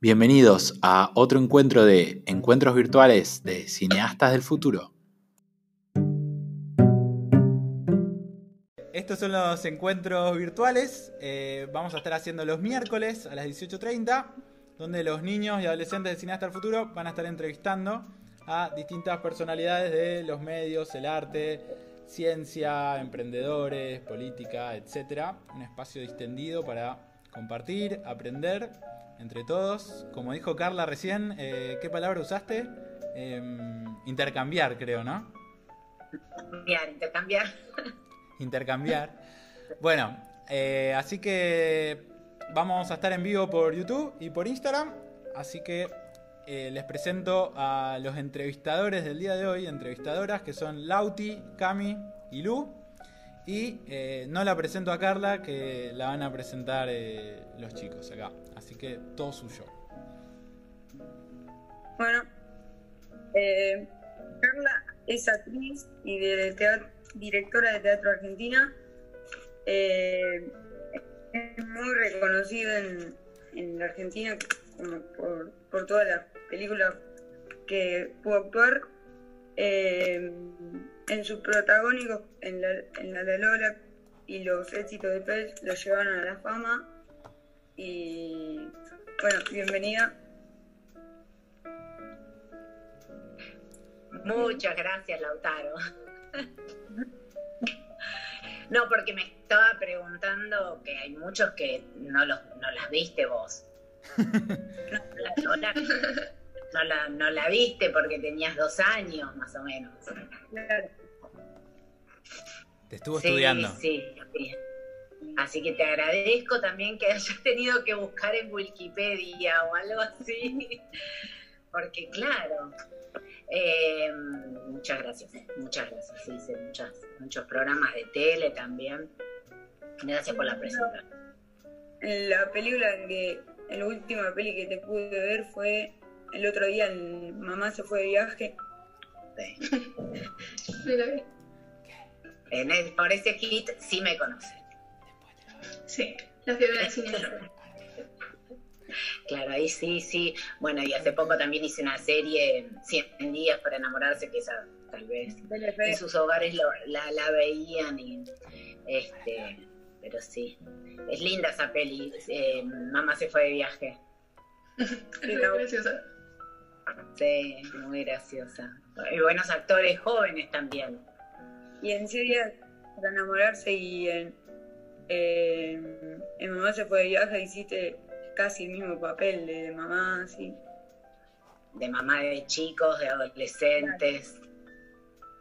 Bienvenidos a otro encuentro de encuentros virtuales de cineastas del futuro. Estos son los encuentros virtuales. Eh, vamos a estar haciendo los miércoles a las 18.30, donde los niños y adolescentes de Cineastas del Futuro van a estar entrevistando a distintas personalidades de los medios, el arte, ciencia, emprendedores, política, etc. Un espacio distendido para compartir, aprender entre todos. Como dijo Carla recién, eh, ¿qué palabra usaste? Em, intercambiar, creo, ¿no? Intercambiar, intercambiar. Intercambiar. Bueno, eh, así que vamos a estar en vivo por YouTube y por Instagram. Así que eh, les presento a los entrevistadores del día de hoy, entrevistadoras que son Lauti, Cami y Lu. Y eh, no la presento a Carla, que la van a presentar eh, los chicos acá. Así que todo suyo. Bueno, eh, Carla es actriz y directora de teatro argentina. es muy reconocida en, la Argentina por, por todas las películas que pudo actuar en sus protagónicos, en la, en la de Lola y los éxitos de Pez lo llevaron a la fama. Y bueno, bienvenida. Muchas gracias, Lautaro. no, porque me estaba preguntando que hay muchos que no, los, no las viste vos. No, la, no la, no la viste porque tenías dos años más o menos. Te estuvo estudiando. Sí, sí. Así que te agradezco también que hayas tenido que buscar en Wikipedia o algo así. Porque claro, eh, muchas gracias, muchas gracias. Hice muchos programas de tele también. Gracias por la presentación. La película que, la última peli que te pude ver fue el otro día, Mamá se fue de viaje. Sí. en el, por ese hit sí me conocen. Sí, la fiebre del cine. Claro, ahí sí, sí. Bueno, y hace poco también hice una serie, 100 días para enamorarse, que esa tal vez en sus hogares la, la, veían y este pero sí es linda esa peli eh, mamá se fue de viaje muy graciosa sí muy graciosa y buenos actores jóvenes también y en serio, para enamorarse y en, en Mamá se fue de viaje hiciste casi el mismo papel de, mamá, sí. De mamá de chicos, de adolescentes.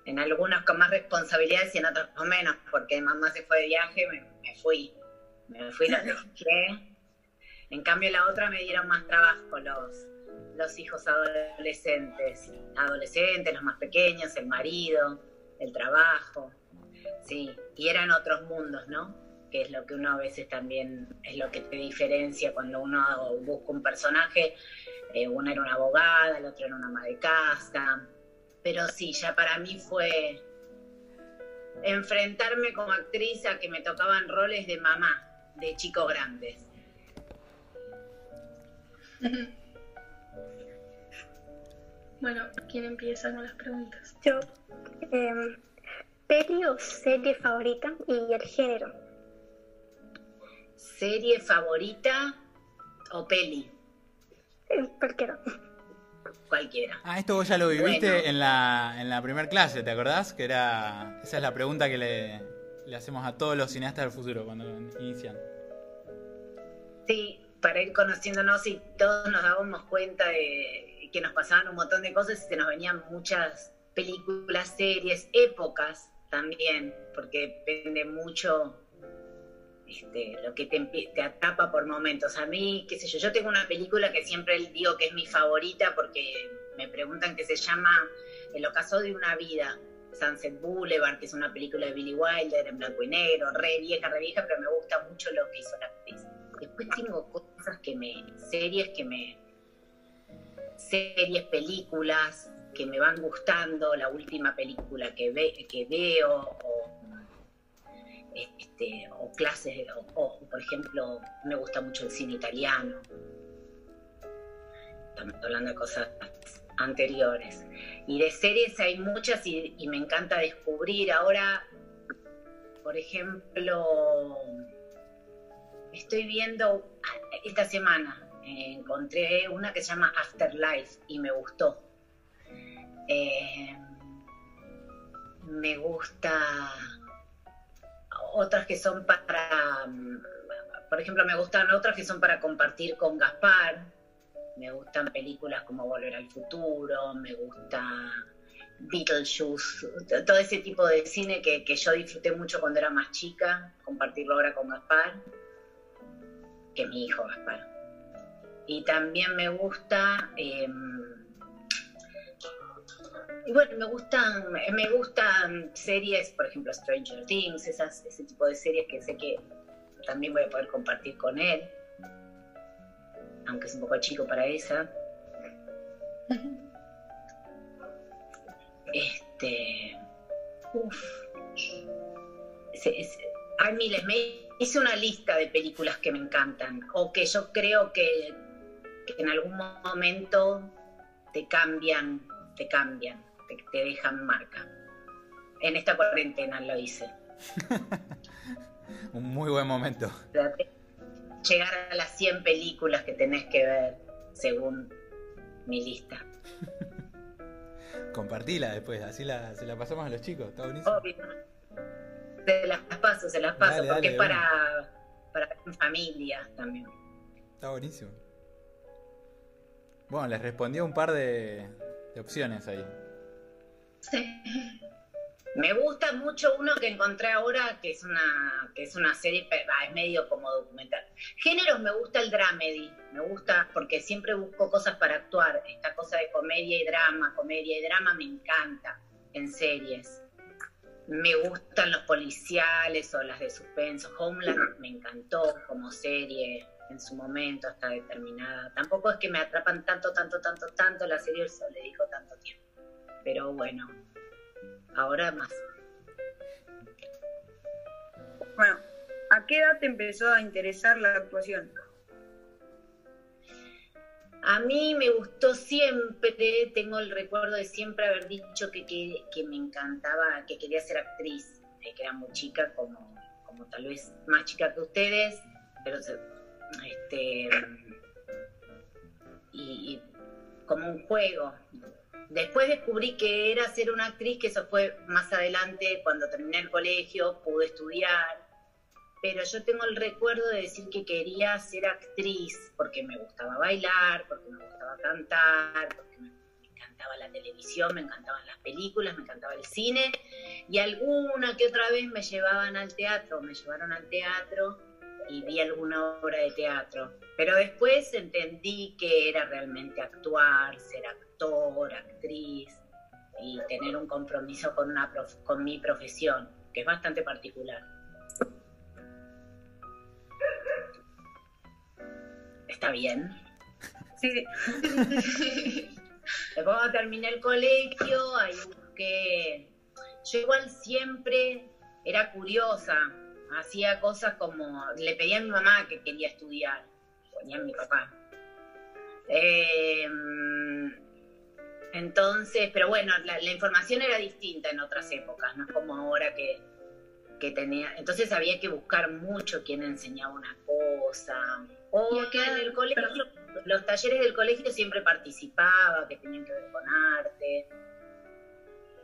En algunos con más responsabilidades y en otros con menos, porque mamá se fue de viaje, me, fui. Me fui, la dejé. En cambio, la otra me dieron más trabajo los, los hijos adolescentes. Adolescentes, los más pequeños, el marido el trabajo, sí, y eran otros mundos, ¿no? Que es lo que uno a veces también es lo que te diferencia cuando uno busca un personaje. Eh, una era una abogada, el otro era una ama de casa. Pero sí, ya para mí fue enfrentarme como actriz a que me tocaban roles de mamá, de chicos grandes. Bueno, ¿quién empieza con las preguntas? Yo. Eh, ¿Peli o serie favorita y el género? ¿Serie favorita o peli? Eh, cualquiera. Cualquiera. Ah, esto vos ya lo viviste en la, en la primera clase, ¿te acordás? Que era. Esa es la pregunta que le, le hacemos a todos los cineastas del futuro cuando inician. Sí, para ir conociéndonos y todos nos dábamos cuenta de que nos pasaban un montón de cosas y se nos venían muchas películas, series, épocas también, porque depende mucho este, lo que te, atrapa por momentos. A mí, qué sé yo, yo tengo una película que siempre digo que es mi favorita porque me preguntan que se llama El ocaso de una vida, Sunset Boulevard, que es una película de Billy Wilder en blanco y negro, re vieja, re vieja, pero me gusta mucho lo que hizo la actriz. Después tengo cosas que me, series que me, series, películas que me van gustando, la última película que, ve, que veo, o, este, o clases, o, por ejemplo, me gusta mucho el cine italiano. estamos hablando de cosas anteriores. Y de series hay muchas y, me encanta descubrir. Ahora, por ejemplo, estoy viendo esta semana, encontré una que se llama Afterlife y me gustó. Eh, me gusta otras que son para, por ejemplo, me gustan otras que son para compartir con Gaspar. Me gustan películas como Volver al Futuro, me gusta Beetlejuice, todo ese tipo de cine que, que yo disfruté mucho cuando era más chica, compartirlo ahora con Gaspar, que mi hijo Gaspar. Y también me gusta... Y bueno, me gustan, me gustan series, por ejemplo, Stranger Things, esas, ese tipo de series que sé que también voy a poder compartir con él, aunque es un poco chico para esa. Este. Uff. Hay miles. Me hice una lista de películas que me encantan o que yo creo que, que en algún momento te cambian, te cambian te, te dejan marca. En esta cuarentena lo hice. Un muy buen momento. Llegar a las 100 películas que tenés que ver según mi lista. Compartila después, así la, se la pasamos a los chicos, está buenísimo. Obvio. Se las paso, se las paso, Dale, porque dale, es para, para familia también. Está buenísimo. Bueno, les respondió un par de, opciones ahí. Sí. Me gusta mucho uno que encontré ahora, que es una, que es una serie, es medio como documental. Géneros me gusta el dramedy, me gusta porque siempre busco cosas para actuar. Esta cosa de comedia y drama, comedia y drama me encanta en series. Me gustan los policiales o las de suspenso. Homeland me encantó como serie en su momento, hasta determinada. Tampoco es que me atrapan tanto, tanto, tanto, tanto la serie, eso le dijo tanto tiempo. Pero bueno, ahora más. Bueno, ¿a qué edad te empezó a interesar la actuación? A mí me gustó siempre, tengo el recuerdo de siempre haber dicho que, que, que me encantaba, que quería ser actriz, que era muy chica, como, como tal vez más chica que ustedes, pero se- este y, y como un juego. Después descubrí que era ser una actriz, que eso fue más adelante, cuando terminé el colegio, pude estudiar, pero yo tengo el recuerdo de decir que quería ser actriz porque me gustaba bailar, porque me gustaba cantar, porque me encantaba la televisión, me encantaban las películas, me encantaba el cine y alguna que otra vez me llevaban al teatro, me llevaron al teatro y vi alguna obra de teatro. Pero después entendí que era realmente actuar, ser actor, actriz y tener un compromiso con, una prof- con mi profesión, que es bastante particular. ¿Está bien? Sí, Después cuando terminé el colegio, ahí busqué... Yo igual siempre era curiosa, hacía cosas como... Le pedía a mi mamá que quería estudiar, ponía a mi papá. Eh, entonces, pero bueno, la, la información era distinta en otras épocas, no es como ahora que, que tenía... Entonces había que buscar mucho quién enseñaba una cosa. O ¿Y a qué en el colegio, los talleres del colegio siempre participaba, que tenían que ver con arte.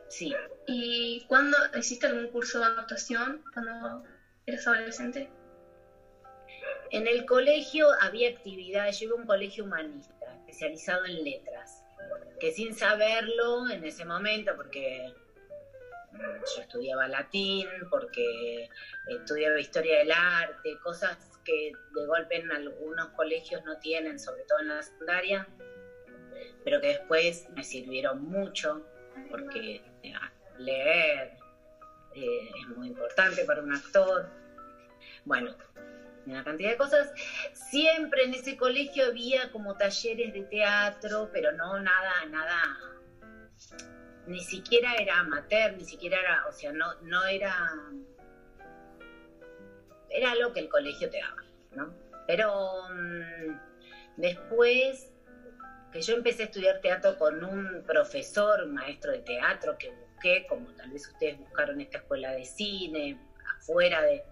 Sí, ¿Y cuándo hiciste algún curso de actuación cuando eras adolescente? En el colegio había actividades, yo iba a un colegio humanista, especializado en letras, que sin saberlo en ese momento, porque mm, yo estudiaba latín, porque estudiaba historia del arte, cosas que de golpe en algunos colegios no tienen, sobre todo en la secundaria, pero que después me sirvieron mucho, porque eh, leer eh, es muy importante para un actor. Bueno, una cantidad de cosas. Siempre en ese colegio había como talleres de teatro, pero no nada, nada, ni siquiera era amateur, ni siquiera era, o sea, no, no era, era lo que el colegio te daba, ¿no? Pero mm, después que yo empecé a estudiar teatro con un profesor, un maestro de teatro que como tal vez ustedes buscaron esta escuela de cine, afuera de,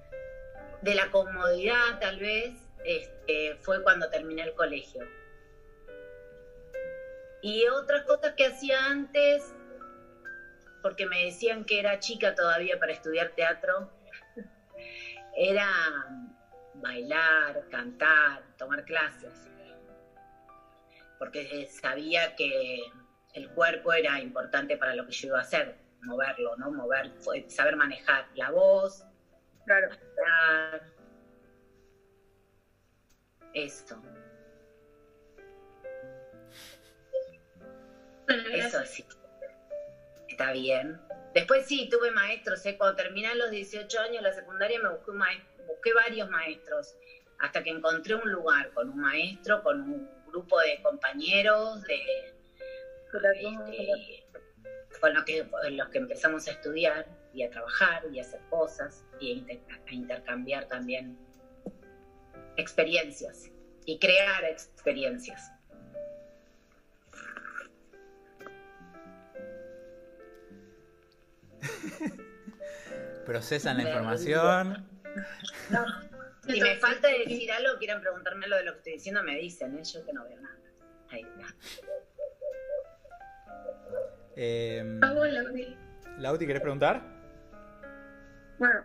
de la comodidad tal vez, este, fue cuando terminé el colegio. Y otras cosas que hacía antes, porque me decían que era chica todavía para estudiar teatro, era bailar, cantar, tomar clases porque sabía que el cuerpo era importante para lo que yo iba a hacer, moverlo, ¿no? Mover, saber manejar la voz, Claro. hablar, esto, Bueno, eso gracias. sí. Está bien. Después sí, tuve maestros, ¿eh? cuando terminé los 18 años la secundaria me busqué, un maestro, busqué varios maestros, hasta que encontré un lugar con un maestro, con un grupo de compañeros, de, este, con los que, con los que empezamos a estudiar y a trabajar y a hacer cosas y a, inter- a intercambiar también experiencias y crear experiencias. Procesan la información. Si me falta decir algo, quieren preguntarme lo de lo que estoy diciendo, me dicen, ¿eh? yo que no veo nada. Ahí está. Eh, Ah, bueno. Lauti, ¿querés preguntar? Bueno,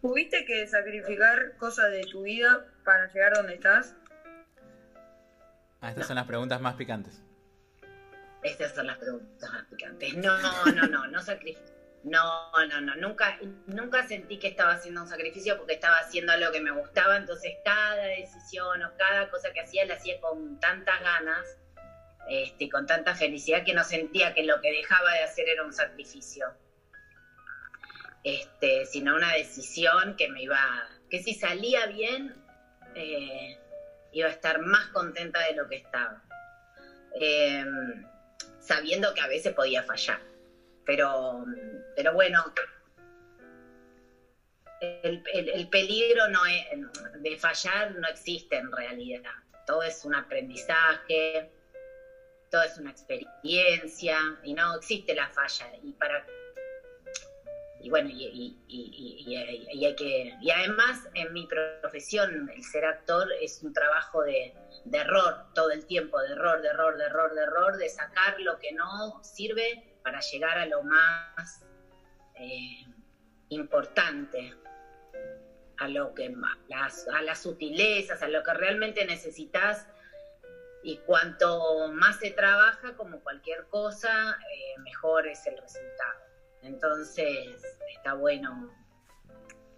¿tuviste que sacrificar cosas de tu vida para llegar donde estás? Ah, estas son las preguntas más picantes. Estas son las preguntas más picantes. No, no, no, no sacrificio. No, no, no, nunca, nunca sentí que estaba haciendo un sacrificio porque estaba haciendo algo que me gustaba, entonces cada decisión o cada cosa que hacía la hacía con tantas ganas, este, con tanta felicidad que no sentía que lo que dejaba de hacer era un sacrificio. Este, sino una decisión que me iba, que si salía bien, eh, iba a estar más contenta de lo que estaba. Eh, sabiendo que a veces podía fallar. Pero, pero bueno, el, el- el peligro no es- de fallar no existe en realidad. Todo es un aprendizaje, todo es una experiencia y no existe la falla. Y para y bueno, y, y- y- hay que. Y además, en mi profesión, el ser actor es un trabajo de, error todo el tiempo, de error, de error, de error, de error, de sacar lo que no sirve para llegar a lo más eh, importante, a lo que ma- las, a las sutilezas, a lo que realmente necesitas. Y cuanto más se trabaja, como cualquier cosa, eh, mejor es el resultado. Entonces, está bueno,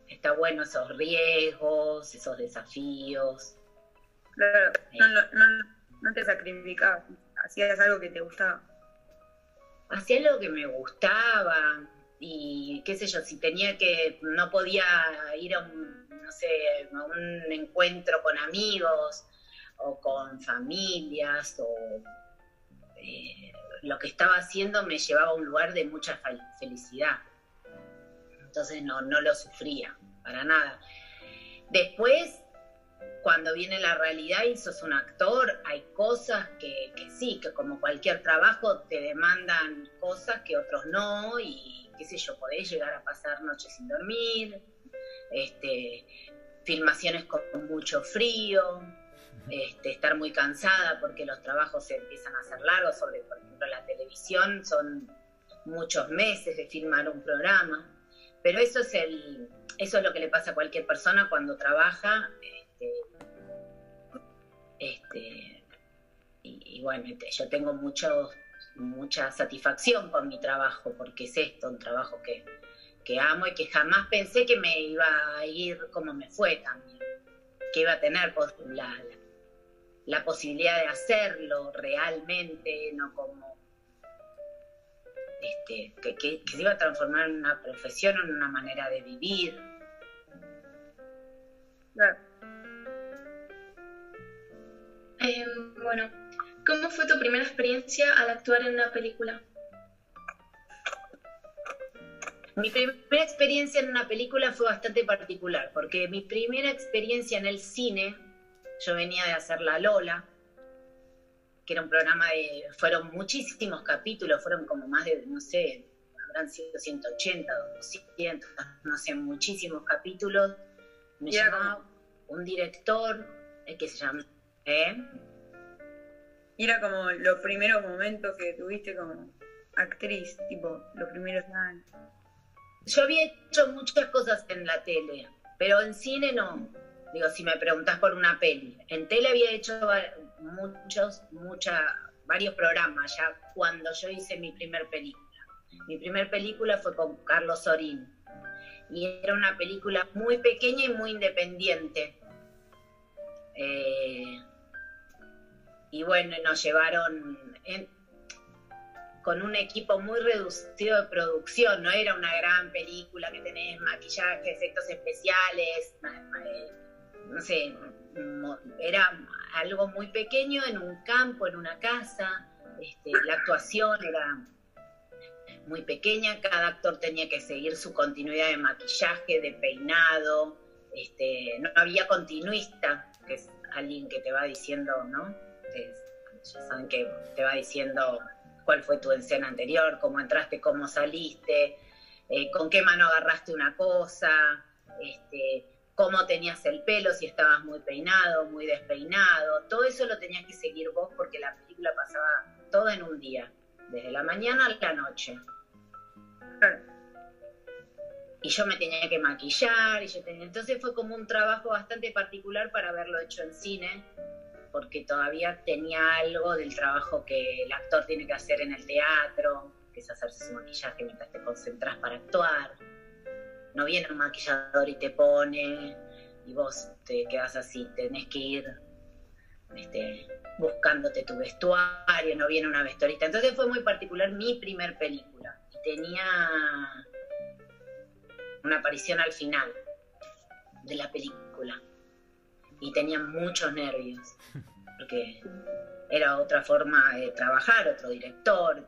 está bueno esos riesgos, esos desafíos. Claro, no, no, no, no te sacrificabas, hacías algo que te gustaba. hacía lo que me gustaba y qué sé yo, si tenía que, no podía ir a un, no sé, a un encuentro con amigos o con familias o eh, lo que estaba haciendo me llevaba a un lugar de mucha fel- felicidad. Entonces no, no lo sufría, para nada. Después, cuando viene la realidad y sos un actor, hay cosas que, que sí, que como cualquier trabajo te demandan cosas que otros no, y qué sé yo, podés llegar a pasar noches sin dormir, este, filmaciones con mucho frío, este, estar muy cansada porque los trabajos se empiezan a hacer largos, sobre por ejemplo la televisión, son muchos meses de filmar un programa, pero eso es el, eso es lo que le pasa a cualquier persona cuando trabaja, este, este, y, bueno, yo tengo mucho, mucha satisfacción con mi trabajo, porque es esto, un trabajo que, que amo y que jamás pensé que me iba a ir como me fue también, que iba a tener la, la, la posibilidad de hacerlo realmente, no como este, que, que- que se iba a transformar en una profesión, en una manera de vivir. Claro. Eh, bueno, ¿cómo fue tu primera experiencia al actuar en una película? Mi primera experiencia en una película fue bastante particular, porque mi primera experiencia en el cine, yo venía de hacer La Lola, que era un programa de, fueron muchísimos capítulos, fueron como más de, no sé, habrán sido 180, 200, no sé, muchísimos capítulos. Me Y era llamaba un director eh, que se llama... ¿eh? Y era como los primeros momentos que tuviste como actriz, tipo, los primeros años. Yo había hecho muchas cosas en la tele, pero en cine no. Digo, si me preguntás por una peli. En tele había hecho muchos, mucha, varios programas ya cuando yo hice mi primer película. Mi primer película fue con Carlos Sorín. Y era una película muy pequeña y muy independiente. Eh, y bueno, nos llevaron con un equipo muy reducido de producción, no era una gran película que tenés maquillaje, efectos especiales, eh, no sé, era algo muy pequeño en un campo, en una casa, este, la actuación era muy pequeña, cada actor tenía que seguir su continuidad de maquillaje, de peinado, este, no había continuista, que es alguien que te va diciendo, ¿no? Es- ya saben que te va diciendo cuál fue tu escena anterior, cómo entraste, cómo saliste, eh, con qué mano agarraste una cosa, este, cómo tenías el pelo, si estabas muy peinado, muy despeinado, todo eso lo tenías que seguir vos porque la película pasaba todo en un día, desde la mañana a la noche. Y yo me tenía que maquillar, y yo tenía... entonces fue como un trabajo bastante particular para haberlo hecho en cine, porque todavía tenía algo del trabajo que el actor tiene que hacer en el teatro, que es hacerse su maquillaje mientras te concentras para actuar. No viene un maquillador y te pone, y vos te quedas así, tenés que ir este, buscándote tu vestuario, no viene una vestuarista. Entonces fue muy particular mi primer película. Y tenía una aparición al final de la película. Y tenía muchos nervios, porque era otra forma de trabajar, otro director.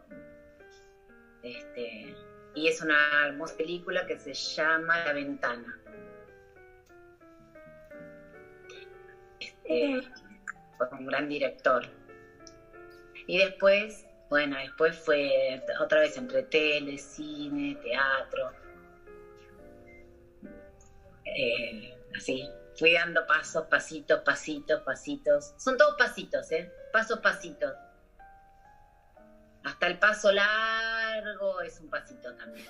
Este, y es una hermosa película que se llama La Ventana. Este, fue un gran director. Y después, bueno, después fue otra vez entre tele, cine, teatro. Eh, así, fui dando pasos, pasitos, pasitos, pasitos. Son todos pasitos, ¿eh? Pasos, pasitos. Hasta el paso largo es un pasito también.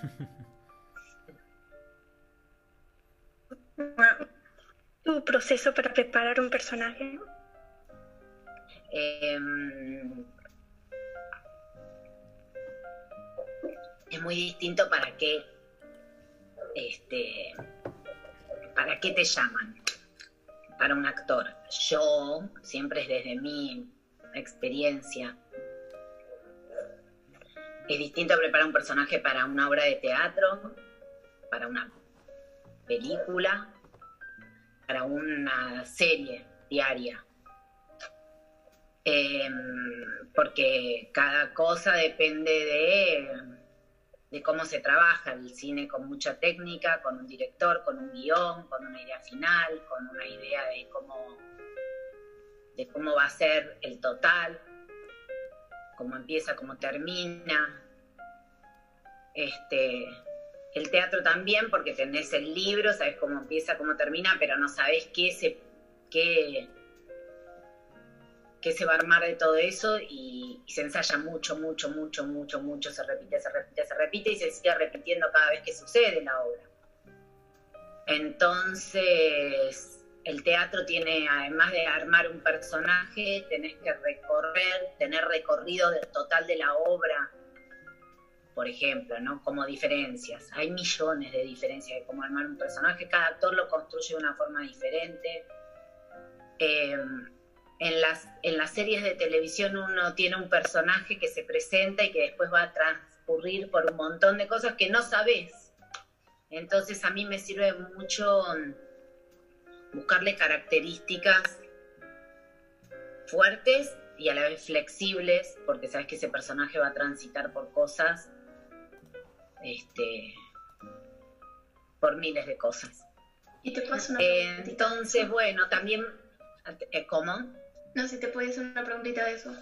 Tu proceso para preparar un personaje. Eh, es muy distinto para qué este para qué te llaman para un actor yo siempre es desde mi experiencia es distinto preparar un personaje para una obra de teatro para una película para una serie diaria. Eh, porque cada cosa depende de, de cómo se trabaja el cine con mucha técnica, con un director, con un guion, con una idea final, con una idea de cómo, de cómo va a ser el total, cómo empieza, cómo termina. Este, el teatro también, porque tenés el libro, sabes cómo empieza, cómo termina, pero no sabes qué se, qué, qué se va a armar de todo eso y, y se ensaya mucho, mucho, mucho, mucho, mucho, se repite, se repite, se repite y se sigue repitiendo cada vez que sucede la obra. Entonces, el teatro tiene, además de armar un personaje, tenés que recorrer, tener recorrido del total de la obra, por ejemplo, ¿no? Como diferencias. Hay millones de diferencias de cómo armar un personaje, cada actor lo construye de una forma diferente. Eh, en las, en las series de televisión uno tiene un personaje que se presenta y que después va a transcurrir por un montón de cosas que no sabes. Entonces a mí me sirve mucho buscarle características fuertes y a la vez flexibles, porque sabes que ese personaje va a transitar por cosas, este, por miles de cosas. Y te puedo hacer una Eh, entonces, bueno, también, eh, ¿cómo? No sé, te puedo hacer una preguntita de eso.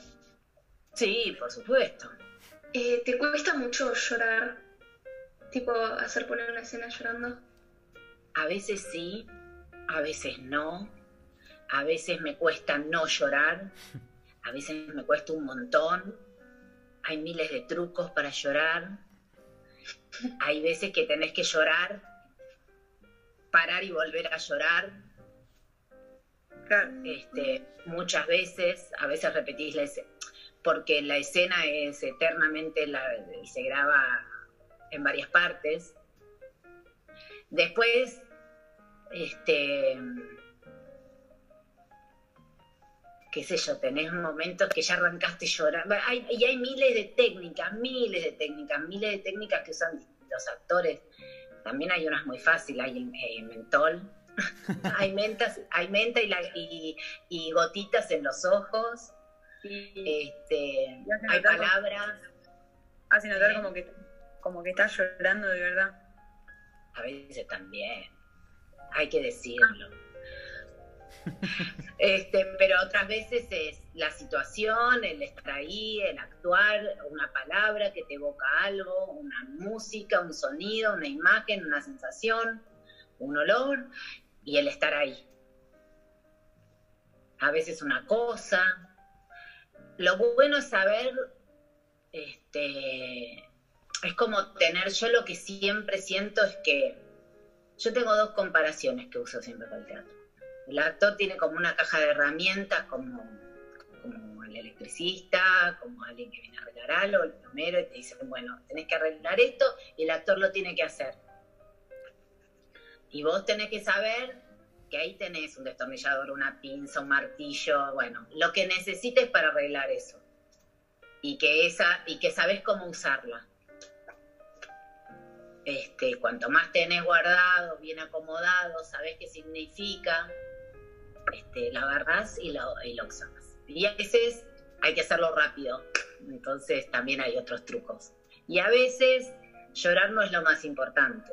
Sí, por supuesto. Eh, ¿Te cuesta mucho llorar? Tipo, hacer poner una escena llorando. A veces sí, a veces no. A veces me cuesta no llorar. A veces me cuesta un montón. Hay miles de trucos para llorar. Hay veces que tenés que llorar, parar y volver a llorar. Este, muchas veces, a veces repetís la escena, porque la escena es eternamente la, y se graba en varias partes. Después, este, qué sé yo, tenés momentos que ya arrancaste llorando. Hay, y hay miles de técnicas, miles de técnicas, miles de técnicas que usan los actores. También hay unas muy fáciles, hay mentol, hay mentas, hay menta y, la, y, y gotitas en los ojos. Este, hay palabras, hace notar como que, como que estás llorando de verdad. a veces también, hay que decirlo. Este, pero otras veces es la situación, el estar ahí, el actuar, una palabra que te evoca algo, una música, un sonido, una imagen, una sensación, un olor y el estar ahí. A veces una cosa. Lo bueno es saber, este, es como tener, yo lo que siempre siento es que yo tengo dos comparaciones que uso siempre para el teatro. El actor tiene como una caja de herramientas, como, el electricista, como alguien que viene a arreglar algo, el plomero, y te dice, bueno, tenés que arreglar esto, y el actor lo tiene que hacer. Y vos tenés que saber que ahí tenés un destornillador, una pinza, un martillo, bueno, lo que necesites para arreglar eso. Y que, esa, y que sabés cómo usarla. Este, cuanto más tenés guardado, bien acomodado, sabés qué significa, este, la agarrás y lo, y. Y a veces hay que hacerlo rápido, entonces también hay otros trucos. Y a veces llorar no es lo más importante.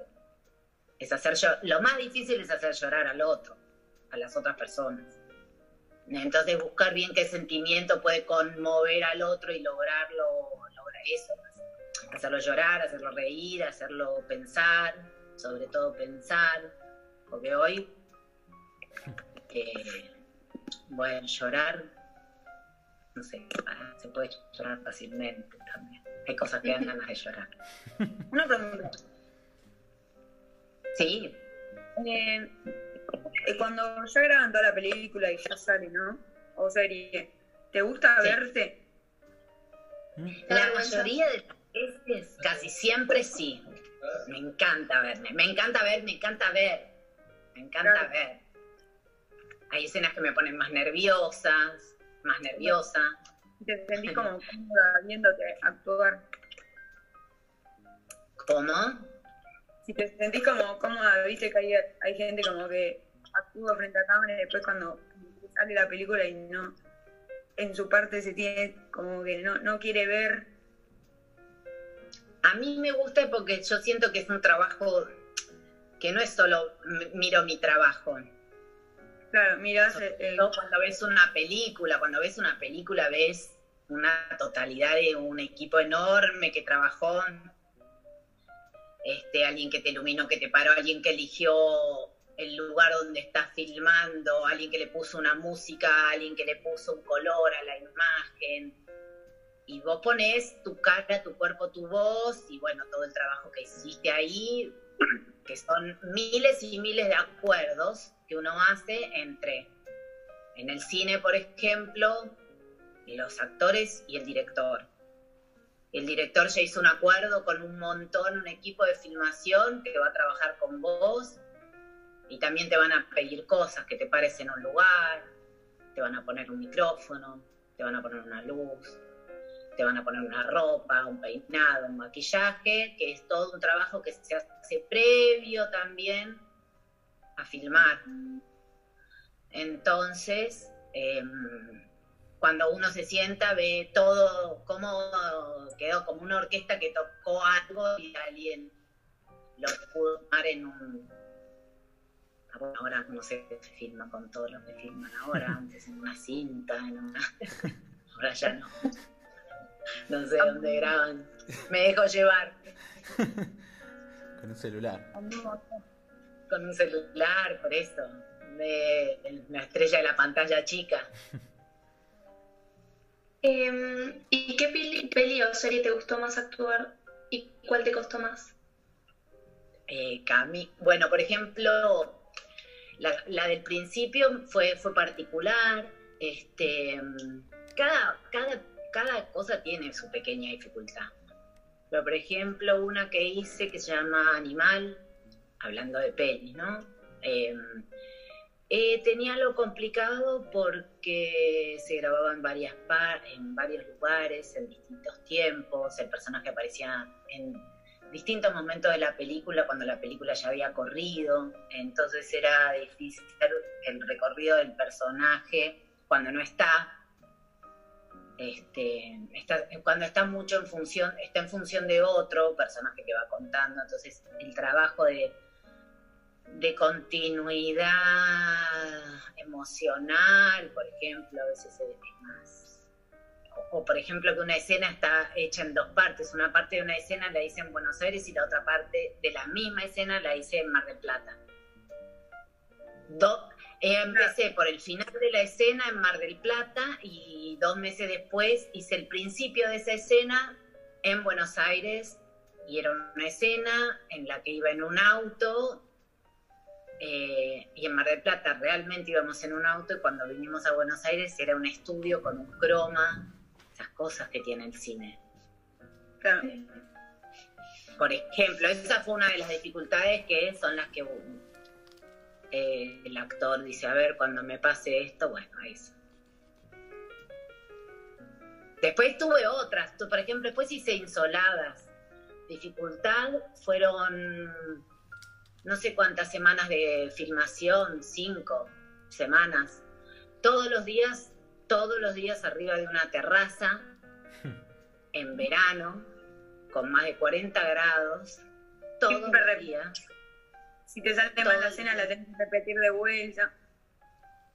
Es hacer lo más difícil es hacer llorar al otro, a las otras personas. Entonces buscar bien qué sentimiento puede conmover al otro y lograrlo, lograr eso. Hacerlo llorar, hacerlo reír, hacerlo pensar, sobre todo pensar, porque hoy, eh, bueno, llorar, no sé, ah, se puede llorar fácilmente también. Hay cosas que dan ganas de llorar. Una pregunta. Sí, Eh, cuando ya graban toda la película y ya sale, ¿no? O serie, ¿te gusta Sí. verte? La mayoría de casi siempre sí. Me encanta verme, me encanta ver, me encanta ver, me encanta ver. Hay escenas que me ponen más nerviosas, más nerviosa. ¿Te sentís como cómoda viéndote actuar? ¿Cómo? Si te sentís como cómoda, viste que hay, hay gente como que actúa frente a cámara y después cuando sale la película y no, en su parte se tiene como que no, no quiere ver. A mí me gusta porque yo siento que es un trabajo que no es solo miro mi trabajo. Claro, el, No, cuando ves una película, cuando ves una película ves una totalidad de un equipo enorme que trabajó, este, alguien que te iluminó, que te paró, alguien que eligió el lugar donde estás filmando, alguien que le puso una música, alguien que le puso un color a la imagen. Y vos pones tu cara, tu cuerpo, tu voz y bueno, todo el trabajo que hiciste ahí, que son miles y miles de acuerdos que uno hace entre, en el cine, por ejemplo, los actores y el director. El director ya hizo un acuerdo con un montón, un equipo de filmación que va a trabajar con vos y también te van a pedir cosas, que te pares en un lugar, te van a poner un micrófono, te van a poner una luz, te van a poner una ropa, un peinado, un maquillaje, que es todo un trabajo que se hace previo también a filmar. Entonces, em, cuando uno se sienta, ve todo, cómo quedó como una orquesta que tocó algo y alguien lo pudo tomar en un... ah, ahora no sé se filma con todo lo que filman ahora, antes en una cinta, en una... ahora ya no. No sé dónde graban. Me dejo llevar Con un celular. con un celular, por eso. De la estrella de la pantalla chica. Em, ¿Y qué peli, peli o serie te gustó más actuar y cuál te costó más? Eh, Cami, bueno, por ejemplo, la, la del principio fue, fue particular. Este, cada, cada, cada cosa tiene su pequeña dificultad. Pero, por ejemplo, una que hice que se llama Animal, hablando de pelis, ¿no? Eh, eh, tenía lo complicado porque se grababa en, varias en varios lugares, en distintos tiempos, el personaje aparecía en distintos momentos de la película cuando la película ya había corrido, entonces era difícil el recorrido del personaje cuando no está. Este, cuando está mucho en función, está en función de otro personaje que va contando, entonces el trabajo de, de continuidad emocional, por ejemplo, a veces es más. O, por ejemplo, que una escena está hecha en dos partes. Una parte de una escena la hice en Buenos Aires y la otra parte de la misma escena la hice en Mar del Plata. Do- empecé por el final de la escena en Mar del Plata y dos meses después hice el principio de esa escena en Buenos Aires y era una escena en la que iba en un auto eh, y en Mar del Plata realmente íbamos en un auto y cuando vinimos a Buenos Aires era un estudio con un croma, esas cosas que tiene el cine. Claro. Por ejemplo, esa fue una de las dificultades que son las que eh, el actor dice, a ver, cuando me pase esto, bueno, eso. Después tuve otras, tu- por ejemplo, después hice insoladas. Dificultad fueron no sé cuántas semanas de filmación, cinco semanas. Todos los días, todos los días arriba de una terraza, en verano, con más de 40 grados, todos los días. Si te sale mal la cena, la tenés que repetir de vuelta.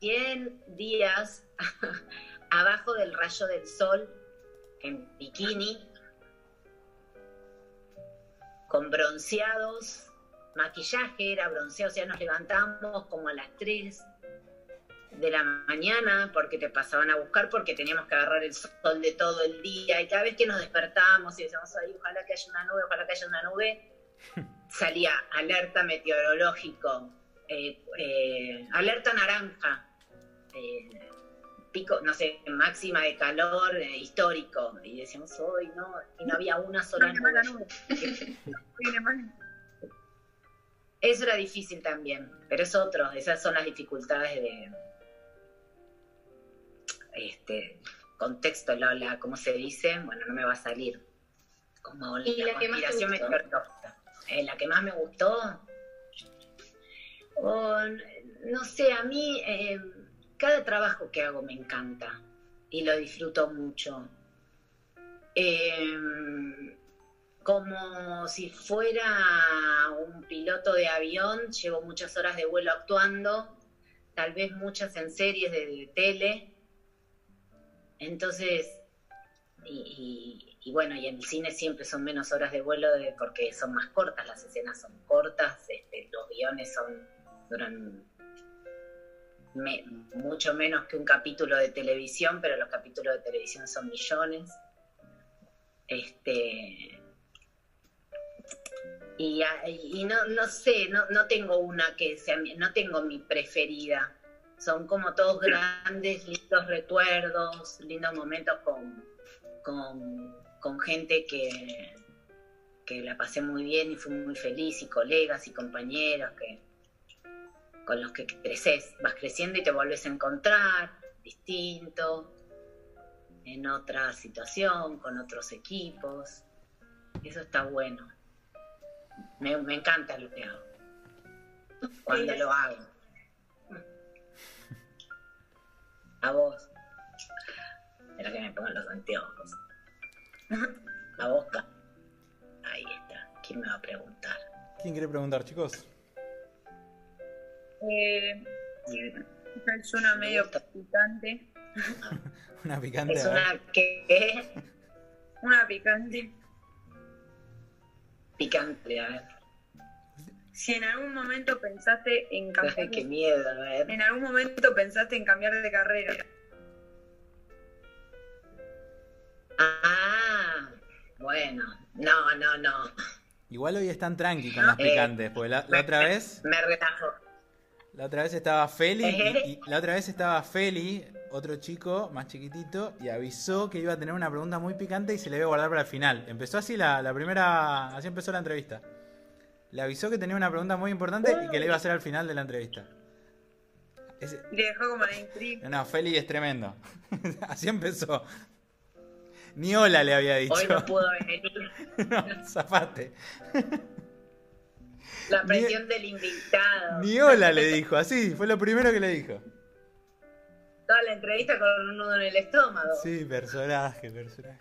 100 días abajo del rayo del sol, en bikini, con bronceados, maquillaje era bronceado, o sea, nos levantamos como a las 3 de la mañana porque te pasaban a buscar porque teníamos que agarrar el sol de todo el día y cada vez que nos despertábamos y decíamos, ay, ojalá que haya una nube, ojalá que haya una nube, salía alerta meteorológico, eh, eh, alerta naranja, eh, pico, no sé, máxima de calor eh, histórico. Y decíamos, hoy no, y no había una sola nube. Eso era difícil también, pero es otro, esas son las dificultades de este contexto, la, la- ¿cómo se dice? Bueno, no me va a salir. Como ¿Y la que más te conspiración meteorológica. Eh, la que más me gustó. o, no sé, a mí eh, cada trabajo que hago me encanta y lo disfruto mucho. Eh, como si fuera un piloto de avión, llevo muchas horas de vuelo actuando, tal vez muchas en series de, tele. Entonces, y- y bueno, y en el cine siempre son menos horas de vuelo porque son más cortas, las escenas son cortas, este, los guiones son duran mucho menos que un capítulo de televisión, pero los capítulos de televisión son millones. Este, y, no, no sé, no, no tengo una que sea, no tengo mi preferida. Son como todos grandes, lindos recuerdos, lindos momentos con, con gente que, que la pasé muy bien y fui muy feliz, y colegas y compañeros que, con los que creces, vas creciendo y te vuelves a encontrar distinto, en otra situación, con otros equipos. Eso está bueno. Me, me encanta lo que hago. Cuando lo hago. A vos. Espera que me pongan los anteojos. A vos, Ca- Ahí está. ¿Quién me va a preguntar? ¿Quién quiere preguntar, chicos? Eh, es una medio picante. Una picante. Es una que Una picante. Picante, a ver. Si en algún momento pensaste en cambiar, Qué miedo, a ver. en algún momento pensaste en cambiar de carrera. Ah, bueno. No, no, no. Igual hoy están tranqui con las Eh, picantes, porque la, la otra vez, Me relajo. la otra vez estaba Feli, y, Ejé. y la otra vez estaba Feli, otro chico más chiquitito, y avisó que iba a tener una pregunta muy picante y se le iba a guardar para el final. Empezó así la, la primera, así empezó la entrevista. Le avisó que tenía una pregunta muy importante y que le iba a hacer al final de la entrevista. Le dejó como la intriga. no, Feli es tremendo. así empezó. Ni hola le había dicho. Hoy no pudo venir. No, zafate. La presión del invitado. Ni hola le dijo, así, fue lo primero que le dijo. Toda la entrevista con un nudo en el estómago. Sí, personaje, personaje.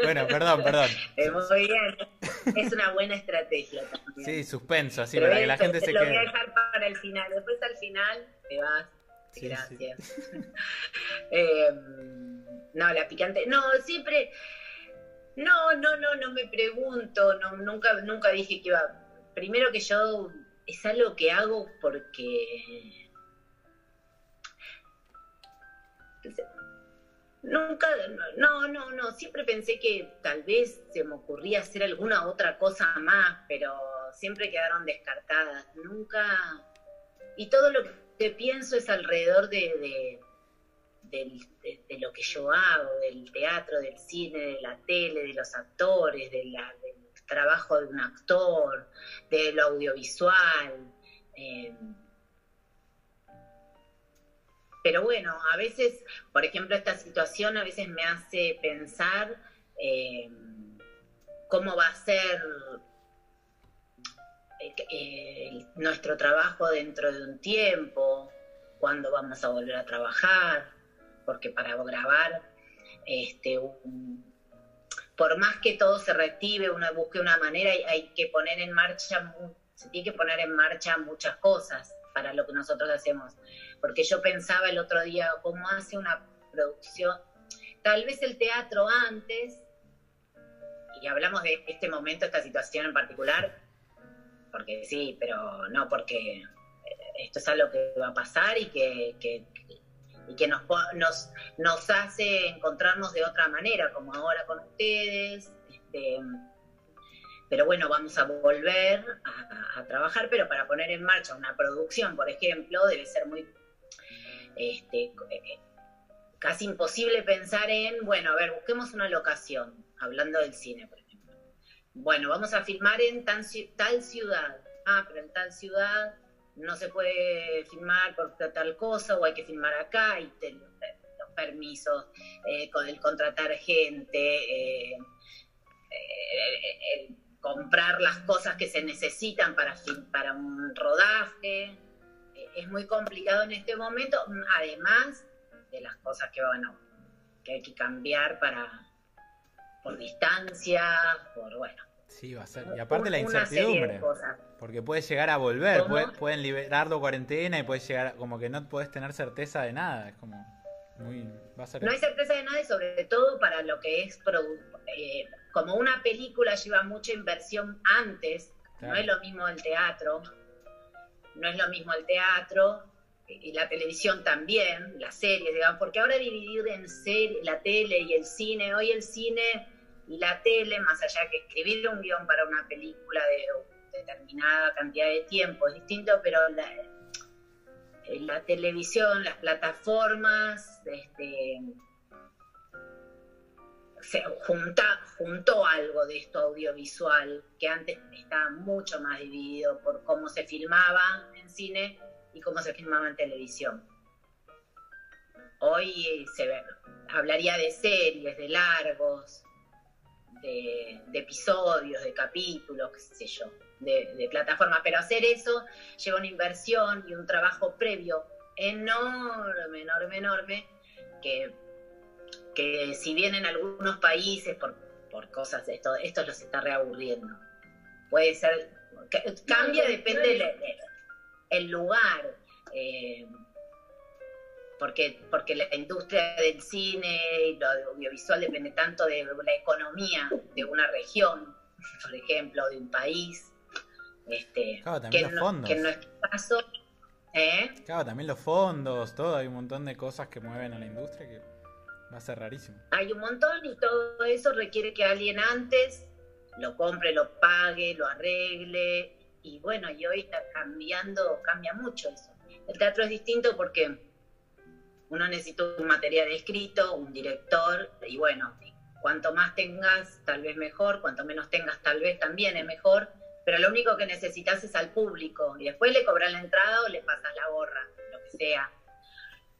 Bueno, perdón, perdón. Eh, muy bien. Es una buena estrategia también. Sí, suspenso, así, Pero para que la gente te se lo voy a quede. dejar para el final. Después al final te vas. Sí, Gracias. Eh, no, la picante. No, siempre. No, no, no, no me pregunto. No, nunca, nunca dije que iba. Primero que yo es algo que hago porque. Nunca, no, no, no, siempre pensé que tal vez se me ocurría hacer alguna otra cosa más, pero siempre quedaron descartadas. Nunca, y todo lo que pienso es alrededor de, de, lo que yo hago, del teatro, del cine, de la tele, de los actores, del trabajo de un actor, de lo audiovisual. eh. pero bueno, a veces, por ejemplo, esta situación a veces me hace pensar eh, cómo va a ser eh, eh, nuestro trabajo dentro de un tiempo, cuándo vamos a volver a trabajar, porque para grabar, este, por más que todo se reactive, uno busque una manera, hay, que poner en marcha, se tiene que poner en marcha muchas cosas para lo que nosotros hacemos. Porque yo pensaba el otro día, ¿cómo hace una producción? Tal vez el teatro antes, y hablamos de este momento, esta situación en particular, porque sí, pero no porque eh, esto es algo que va a pasar y que, que- nos, nos, hace encontrarnos de otra manera, como ahora con ustedes. Este, pero bueno, vamos a volver a, trabajar, pero para poner en marcha una producción, por ejemplo, debe ser muy este, casi imposible pensar en, bueno, a ver, busquemos una locación, hablando del cine, por ejemplo. Bueno, vamos a filmar en tal ciudad. Ah, pero en tal ciudad no se puede filmar por tal cosa o hay que filmar acá y te- los permisos, eh, con el contratar gente, eh, eh, el comprar las cosas que se necesitan para, para un rodaje. Es muy complicado en este momento, además de las cosas que, bueno, que hay que cambiar para por distancia, por bueno. Sí, va a ser. Y aparte la incertidumbre. Porque puede llegar a volver, puede- pueden liberarlo cuarentena y puede llegar, como que no puedes tener certeza de nada. Es como muy. Va a ser. No hay certeza de nada y sobre todo para lo que es produ- eh, como una película lleva mucha inversión antes, Claro. no es lo mismo el teatro, no es lo mismo el teatro y la televisión también, las series, digamos, porque ahora dividir en serie, la tele y el cine, hoy el cine y la tele, más allá que escribir un guion para una película de determinada cantidad de tiempo es distinto, pero la, eh, televisión, las plataformas, este, se juntó algo de esto audiovisual que antes estaba mucho más dividido por cómo se filmaba en cine y cómo se filmaba en televisión. Hoy se ve- hablaría de series, de largos, de, de episodios, de capítulos, qué sé yo, de, de plataformas, pero hacer eso lleva una inversión y un trabajo previo enorme, enorme, enorme, que, que si bien en algunos países por, por cosas de esto, esto los está reaburriendo. Puede ser, ca- cambia, depende del el lugar. eh, porque, porque la industria del cine y lo audiovisual depende tanto de la economía de una región, por ejemplo, de un país. Este, Claro, también que, los no- fondos. que en nuestro caso, ¿eh? Claro, también los fondos, todo, hay un montón de cosas que mueven a la industria que va a ser rarísimo. hay un montón y todo eso requiere que alguien antes lo compre, lo pague, lo arregle. Y bueno, y hoy está cambiando, cambia mucho eso. El teatro es distinto porque uno necesita un material escrito, un director, y bueno, cuanto más tengas, tal vez mejor, cuanto menos tengas, tal vez también es mejor, pero lo único que necesitas es al público, y después le cobras la entrada o le pasas la gorra, lo que sea.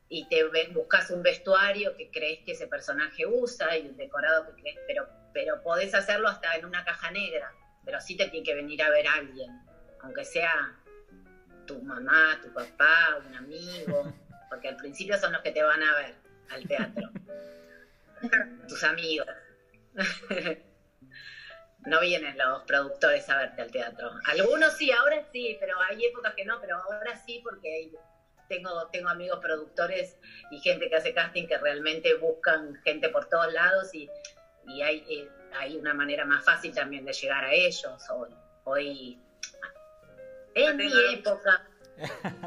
Y te buscas un vestuario que crees que ese personaje usa y un decorado que crees, pero, pero podés hacerlo hasta en una caja negra, pero sí te tiene que venir a ver alguien, aunque sea tu mamá, tu papá, un amigo, porque al principio son los que te van a ver al teatro, tus amigos. No vienen los productores a verte al teatro. Algunos sí, ahora sí, pero hay épocas que no, pero ahora sí porque tengo, tengo amigos productores y gente que hace casting que realmente buscan gente por todos lados y, y hay, eh, hay una manera más fácil también de llegar a ellos. Hoy, hoy en mi época,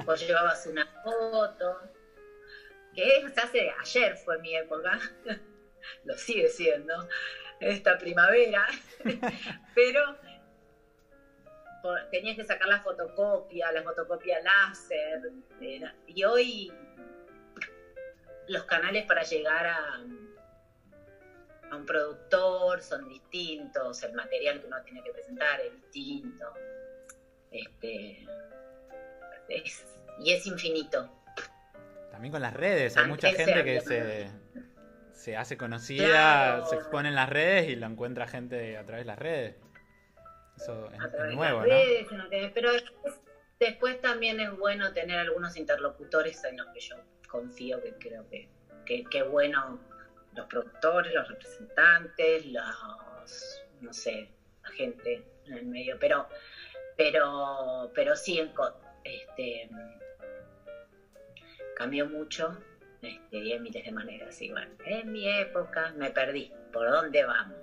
vos llevabas una foto, que es hace ayer fue mi época, lo sigue siendo, esta primavera, pero tenías que sacar la fotocopia, la fotocopia láser, y hoy los canales para llegar a, a un productor son distintos, el material que uno tiene que presentar es distinto, este, es- y es infinito. También con las redes, hay mucha gente que se, se hace conocida, Claro. se expone en las redes y lo encuentra gente a través de las redes. Eso es, a es nuevo, de pero después, después también es bueno tener algunos interlocutores en los que yo confío, que creo que que que bueno los productores, los representantes, los, no sé, la gente en el medio, pero, pero, pero sí, en este, cambió mucho, este, y miles de maneras, igual. En mi época me perdí, ¿por dónde vamos?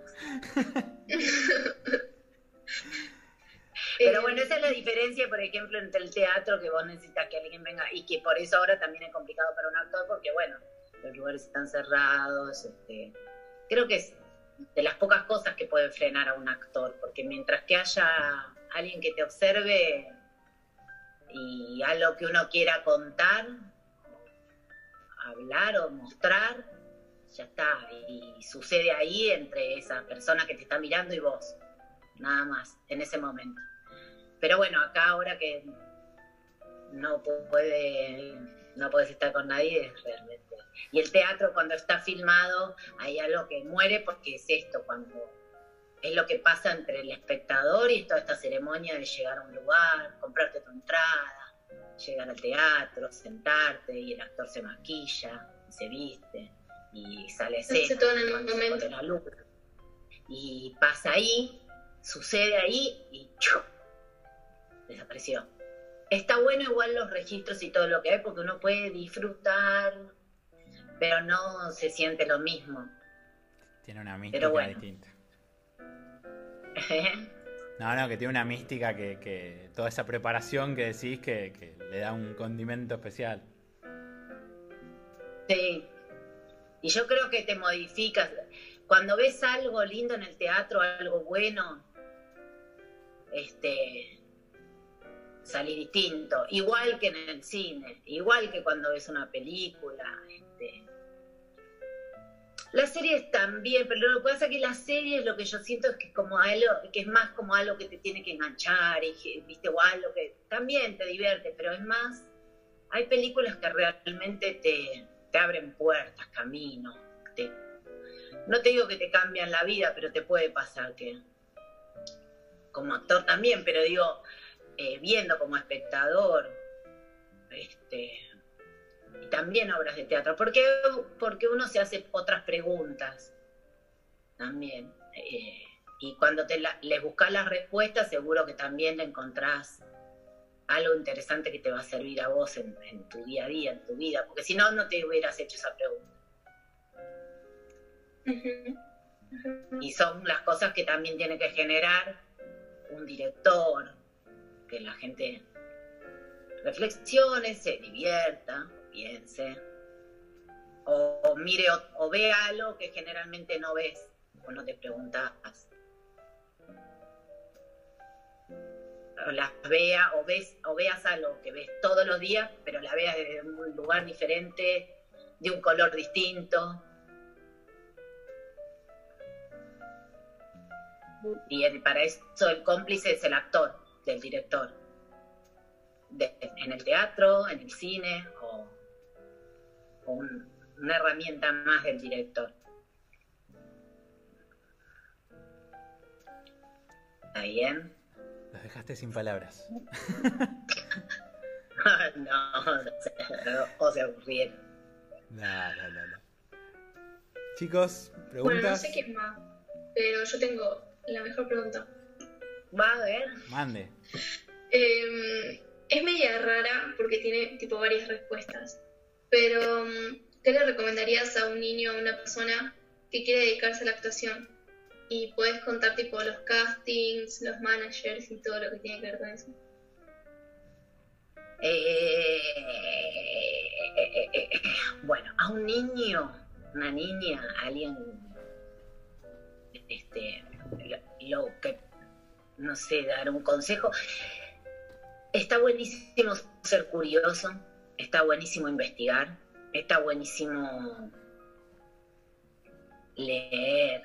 Pero bueno, esa es la diferencia, por ejemplo, entre el teatro, que vos necesitas que alguien venga, y que por eso ahora también es complicado para un actor, porque bueno, los lugares están cerrados. Este, creo que es de las pocas cosas que pueden frenar a un actor, porque mientras que haya alguien que te observe y algo que uno quiera contar, hablar o mostrar, ya está. Y sucede ahí entre esa persona que te está mirando y vos nada más, en ese momento. Pero bueno, acá ahora que no pu- puede, no puedes estar con nadie, realmente. Y el teatro cuando está filmado, hay algo que muere porque es esto, cuando es lo que pasa entre el espectador y toda esta ceremonia de llegar a un lugar, comprarte tu entrada, llegar al teatro, sentarte y el actor se maquilla, se viste y sale escena, todo en el cuando se momento. pone la luz. Y pasa ahí, sucede ahí y ¡chu! desapareció. Está bueno igual los registros y todo lo que hay porque uno puede disfrutar, pero no se siente lo mismo. Tiene una mística bueno. distinta. No, no, que tiene una mística que, que toda esa preparación que decís que, le da un condimento especial. Sí. Y yo creo que te modificas. Cuando ves algo lindo en el teatro, algo bueno, este salís distinto. Igual que en el cine, igual que cuando ves una película. Este. Las series también, pero lo que pasa es que las series lo que yo siento es que es como algo, que es más como algo que te tiene que enganchar, y, viste, o algo que también te divierte, pero es más, hay películas que realmente te, te abren puertas, caminos, te- no te digo que te cambian la vida, pero te puede pasar que, como actor también, pero digo, eh, viendo como espectador, este, y también obras de teatro, porque, porque uno se hace otras preguntas también. eh, y cuando te la- les buscas las respuestas, seguro que también encontrás algo interesante que te va a servir a vos en, en tu día a día, en tu vida, porque si no, no te hubieras hecho esa pregunta. Y son las cosas que también tiene que generar un director, que la gente reflexione, se divierta, piense, o, mire o, vea algo que generalmente no ves o no te preguntas. O las vea o ves o veas algo que ves todos los días, pero la veas desde un lugar diferente, de un color distinto. Y el- para eso el cómplice es el actor del director. En el teatro, en el cine, un- una herramienta más del director. ¿Está bien? Los dejaste sin palabras. no, o se aburrieron. No, no, no, no. Chicos, Bueno, no preguntas. sé quién más, pero yo tengo la mejor pregunta. Va a ver. Mande. Eh, es media rara porque tiene tipo varias respuestas. Pero, mm, ¿qué le recomendarías a un niño a una persona que quiere dedicarse a la actuación? Y puedes contar tipo los castings, los managers y todo lo que tiene que ver con eso. Eh, bueno, a un niño, una niña, alguien, este, lo que, no sé, dar un consejo. Está buenísimo ser curioso, está buenísimo investigar, está buenísimo leer,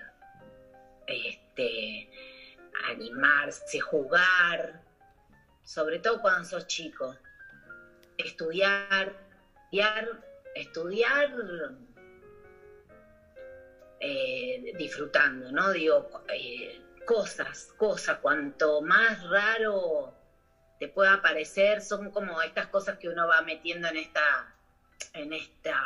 este, animarse, jugar, sobre todo cuando sos chico estudiar, estudiar, estudiar eh, disfrutando, ¿no? Digo, eh, cosas, cosas, cuanto más raro te pueda parecer, son como estas cosas que uno va metiendo en esta, en esta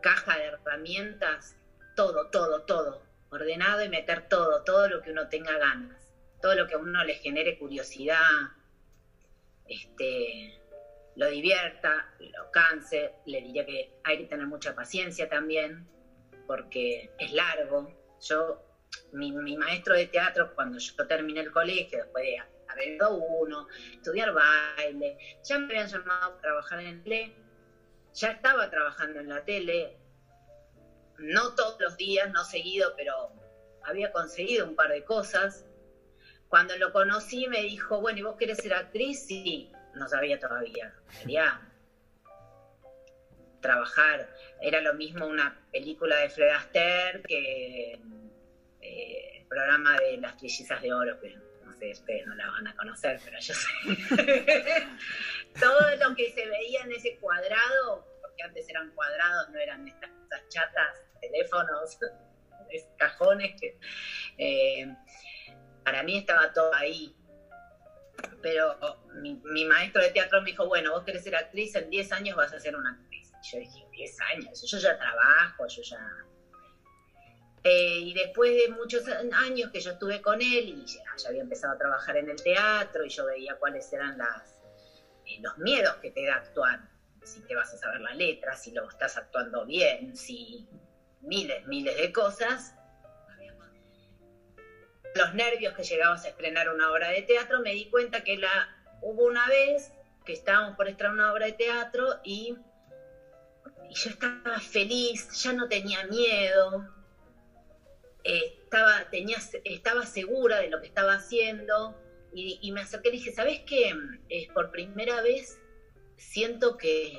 caja de herramientas, todo, todo, todo, ordenado y meter todo, todo lo que uno tenga ganas, todo lo que a uno le genere curiosidad, este, lo divierta, lo canse, le diría que hay que tener mucha paciencia también, porque es largo. Yo, mi, mi maestro de teatro, cuando yo terminé el colegio, después de ido uno, estudiar baile, ya me habían llamado a trabajar en tele, ya estaba trabajando en la tele, no todos los días, no seguido, pero había conseguido un par de cosas. Cuando lo conocí me dijo, bueno, ¿y vos querés ser actriz? Sí, no sabía todavía. Quería trabajar. Era lo mismo una película de Fred Astaire que eh, el programa de las trillizas de oro, no no la van a conocer, pero yo sé. Todo lo que se veía en ese cuadrado, porque antes eran cuadrados, no eran estas cosas chatas, teléfonos, cajones, que eh, para mí estaba todo ahí. Pero mi, mi, maestro de teatro me dijo, bueno, vos querés ser actriz, en 10 años vas a ser una actriz. Y yo dije, 10 años, yo ya trabajo, yo ya... Eh, y después de muchos años que yo estuve con él y ya, había empezado a trabajar en el teatro y yo veía cuáles eran eh, los miedos que te da actuar, si te vas a saber la letra, si lo estás actuando bien, si miles, miles de cosas, los nervios que llegabas a estrenar una obra de teatro, me di cuenta que la hubo una vez que estábamos por estrenar una obra de teatro y yo estaba feliz, ya no tenía miedo, eh, estaba, tenía, estaba segura de lo que estaba haciendo y, y me acerqué y dije, ¿sabes qué? Es por primera vez siento que,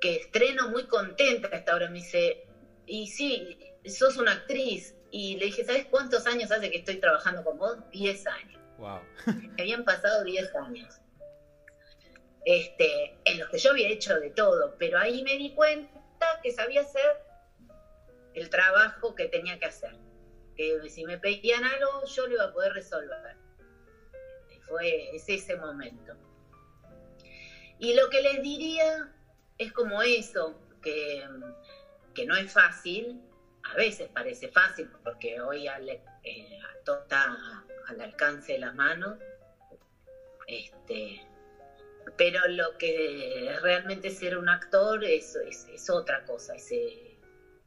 que estreno muy contenta esta obra. Me dice, y sí, sos una actriz. Y le dije, ¿sabes cuántos años hace que estoy trabajando con vos? Diez años. Wow. Habían pasado diez años. Este, en los que yo había hecho de todo, pero ahí me di cuenta que sabía hacer el trabajo que tenía que hacer. Que si me pedían algo, yo lo iba a poder resolver. Y fue es ese momento. Y lo que les diría es como eso, que, que no es fácil, a veces parece fácil porque hoy eh, todo está al alcance de las manos, Este, pero lo que realmente ser un actor es, es, otra cosa, es,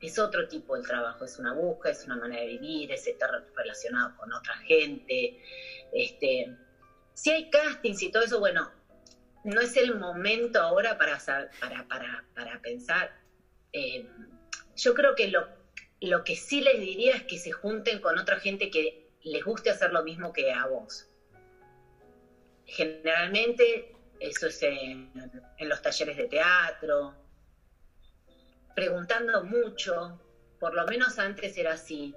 es otro tipo de trabajo, es una búsqueda, es una manera de vivir, es estar relacionado con otra gente. Este, si hay castings y todo eso, bueno, no es el momento ahora para, para, para, para pensar. Eh, yo creo que lo, lo que sí les diría es que se junten con otra gente que les guste hacer lo mismo que a vos. Generalmente eso es en, los talleres de teatro, preguntando mucho, por lo menos antes era así.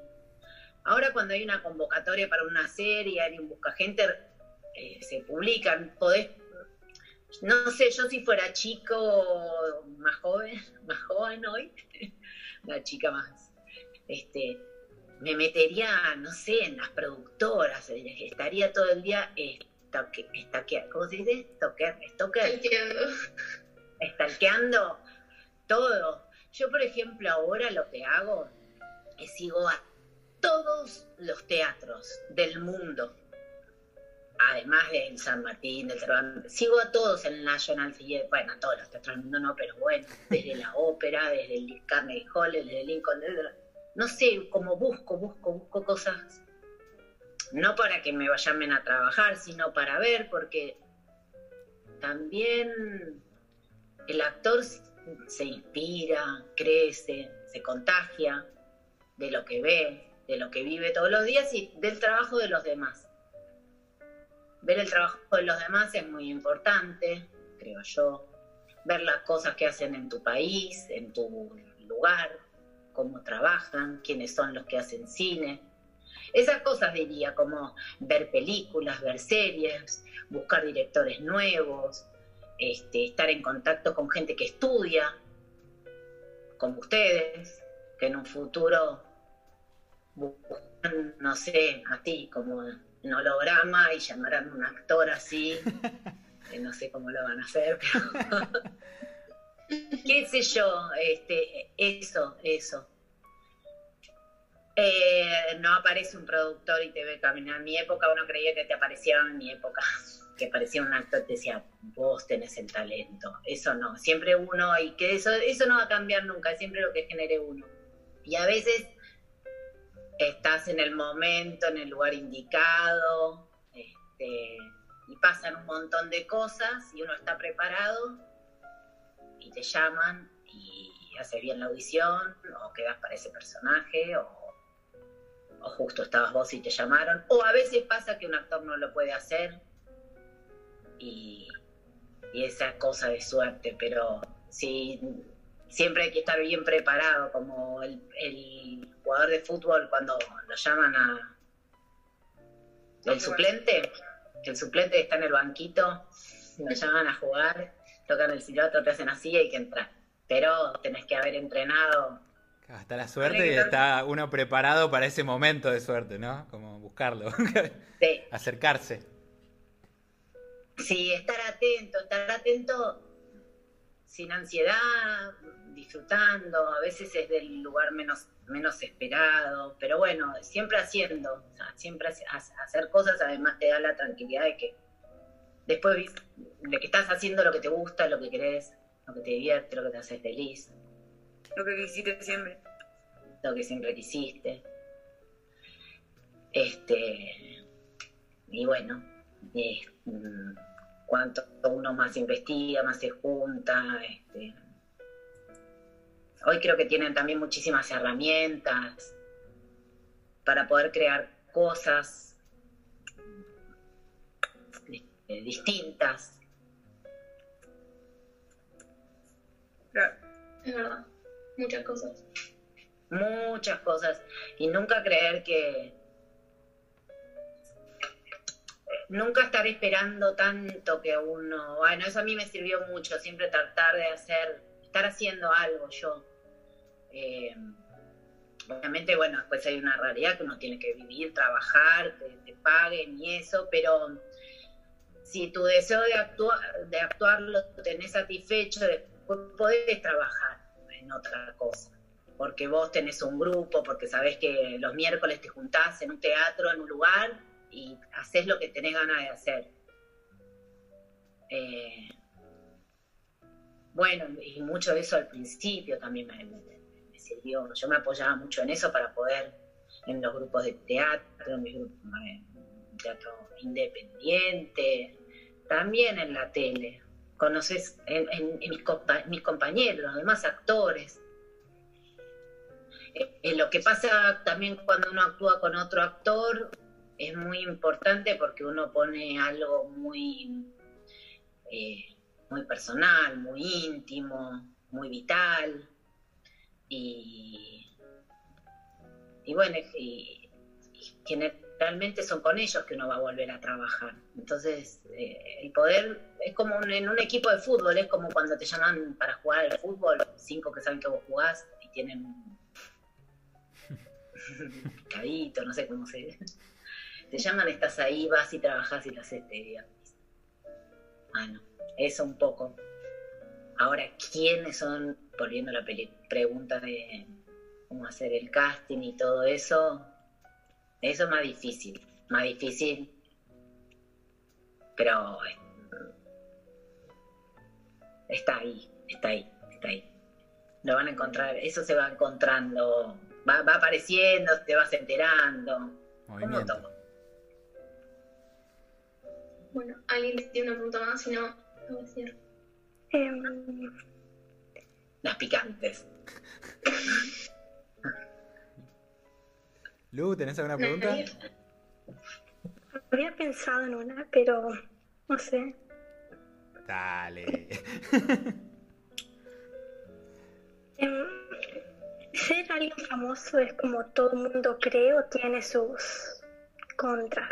Ahora cuando hay una convocatoria para una serie, alguien busca gente, eh, se publican, podés no sé, yo si fuera chico más joven, más joven hoy, la chica más, este, me metería, no sé, en las productoras, estaría todo el día estaqueando, ¿cómo se dice? Stalker, Estalqueando todo. Yo, por ejemplo, ahora lo que hago es sigo a todos los teatros del mundo además de San Martín, del Cervantes, sigo a todos en el National Theatre, bueno, a todos los teatros del mundo no, pero bueno, desde la ópera, desde el Carnegie Hall, desde el Lincoln, no sé, como busco, busco, busco cosas, no para que me vayan a trabajar, sino para ver, porque también el actor se inspira, crece, se contagia de lo que ve, de lo que vive todos los días y del trabajo de los demás ver el trabajo de los demás es muy importante, creo yo. Ver las cosas que hacen en tu país, en tu lugar, cómo trabajan, quiénes son los que hacen cine. Esas cosas diría, como ver películas, ver series, buscar directores nuevos, este, estar en contacto con gente que estudia, como ustedes, que en un futuro buscan, no sé, a ti, como un holograma y llamarán a un actor así. no sé cómo lo van a hacer, pero. qué sé yo, este, eso, eso. Eh, no aparece un productor y te ve caminar. En mi época uno creía que te aparecía en mi época, que parecía un actor te decía, vos tenés el talento. Eso no, siempre uno, y que eso, eso no va a cambiar nunca, siempre lo que genere uno. Y a veces estás en el momento, en el lugar indicado, este, y pasan un montón de cosas y uno está preparado y te llaman y haces bien la audición o quedas para ese personaje o, justo estabas vos y te llamaron o a veces pasa que un actor no lo puede hacer y, y esa cosa de suerte, pero sí siempre hay que estar bien preparado, como el, jugador de fútbol cuando lo llaman a el suplente, el suplente está en el banquito, lo llaman a jugar, tocan el silbato, te hacen así y hay que entrar. Pero tenés que haber entrenado. Hasta la suerte y está uno preparado para ese momento de suerte, ¿no? Como buscarlo. Sí. Acercarse. Sí, estar atento, estar atento sin ansiedad, disfrutando, a veces es del lugar menos, menos esperado, pero bueno, siempre haciendo, siempre hacer cosas además te da la tranquilidad de que después de que estás haciendo lo que te gusta, lo que querés, lo que te divierte, lo que te hace feliz. Lo que quisiste siempre. Lo que siempre quisiste. Este, y bueno, mm, cuanto uno más investiga, más se junta. Este. Hoy creo que tienen también muchísimas herramientas para poder crear cosas este, distintas. Es verdad, muchas cosas. Muchas cosas. Y nunca creer que, nunca estar esperando tanto que uno, bueno, eso a mí me sirvió mucho, siempre tratar de hacer, estar haciendo algo yo. Eh, obviamente, bueno, después hay una realidad que uno tiene que vivir, trabajar, que te paguen y eso, pero si tu deseo de actuar, de actuar lo tenés satisfecho, después podés trabajar en otra cosa. Porque vos tenés un grupo, porque sabés que los miércoles te juntás en un teatro, en un lugar, y haces lo que tenés ganas de hacer. Eh, bueno, y mucho de eso al principio también me, sirvió. Yo me apoyaba mucho en eso para poder, en los grupos de teatro, en mis grupos de teatro independiente, también en la tele. Conoces en, en- en mis, compa- mis compañeros, los demás actores. Eh, eh, lo que pasa también cuando uno actúa con otro actor es muy importante porque uno pone algo muy, eh, muy personal, muy íntimo, muy vital. Y, y bueno, y, y generalmente son con ellos que uno va a volver a trabajar. Entonces, eh, el poder es como en un equipo de fútbol, es como cuando te llaman para jugar al fútbol, cinco que saben que vos jugás y tienen un picadito, no sé cómo se dice. Te llaman, estás ahí, vas y trabajás y lo haces, te divertís. Bueno, eso un poco. Ahora, ¿quiénes son, volviendo a la pregunta de cómo hacer el casting y todo eso? Eso es más difícil, más difícil, pero eh, está ahí, está ahí, está ahí. Lo van a encontrar, eso se va encontrando, va, va apareciendo, te vas enterando, como Movimiento. todo. Bueno, alguien tiene una pregunta más, si no, lo voy a decir. Em, Las picantes. Lu, ¿tenés alguna pregunta? Había pensado en una, pero no sé. Dale. Em, ser alguien famoso es como todo el mundo cree o tiene sus contras.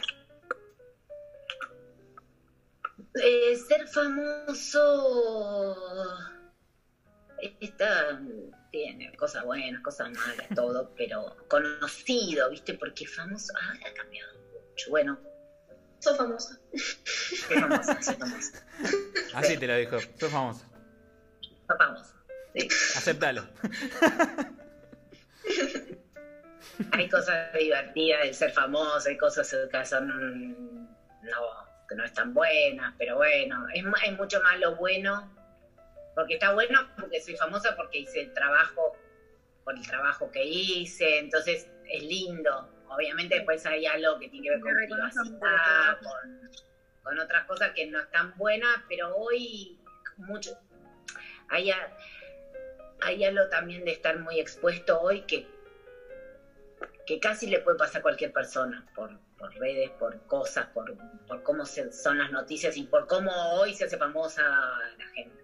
Eh, ser famoso está, tiene cosas buenas, cosas malas, todo, pero conocido, ¿viste? Porque famoso, ah, ha cambiado mucho. Bueno, Sos famosa. soy famosa, soy famosa. Así te lo dijo. Soy famosa. Sí. Aceptalo. Hay cosas divertidas de ser famoso, hay cosas que son no, que no están buenas, pero bueno, es, es mucho más lo bueno, porque está bueno porque soy famosa porque hice el trabajo, por el trabajo que hice, entonces es lindo. Obviamente después hay algo que tiene que ver con privacidad, con, con otras cosas que no están buenas, pero hoy mucho hay, hay algo también de estar muy expuesto hoy que que casi le puede pasar a cualquier persona por, por redes, por cosas, por, por cómo se- son las noticias y por cómo hoy se hace famosa la gente.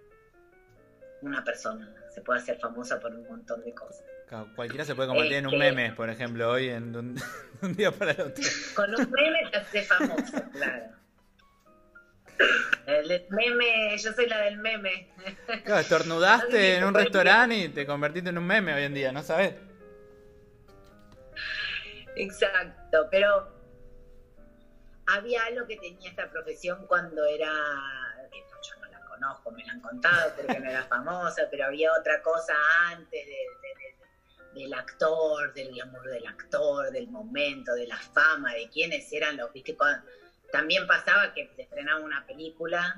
Una persona se puede hacer famosa por un montón de cosas. Claro, Cualquiera se puede convertir en un meme, por ejemplo, hoy en un, de un día para el otro. Con un meme te haces famoso, claro. El meme, yo soy la del meme. Claro, estornudaste en un restaurante y te convertiste en un meme hoy en día, ¿no sabes? Exacto, pero había algo que tenía esta profesión cuando era, yo no la conozco, me la han contado porque no era famosa, pero había otra cosa antes de- de- de- del actor, del glamour del actor, del momento, de la fama, de quiénes eran los, viste, Cuando- también pasaba que se estrenaba una película,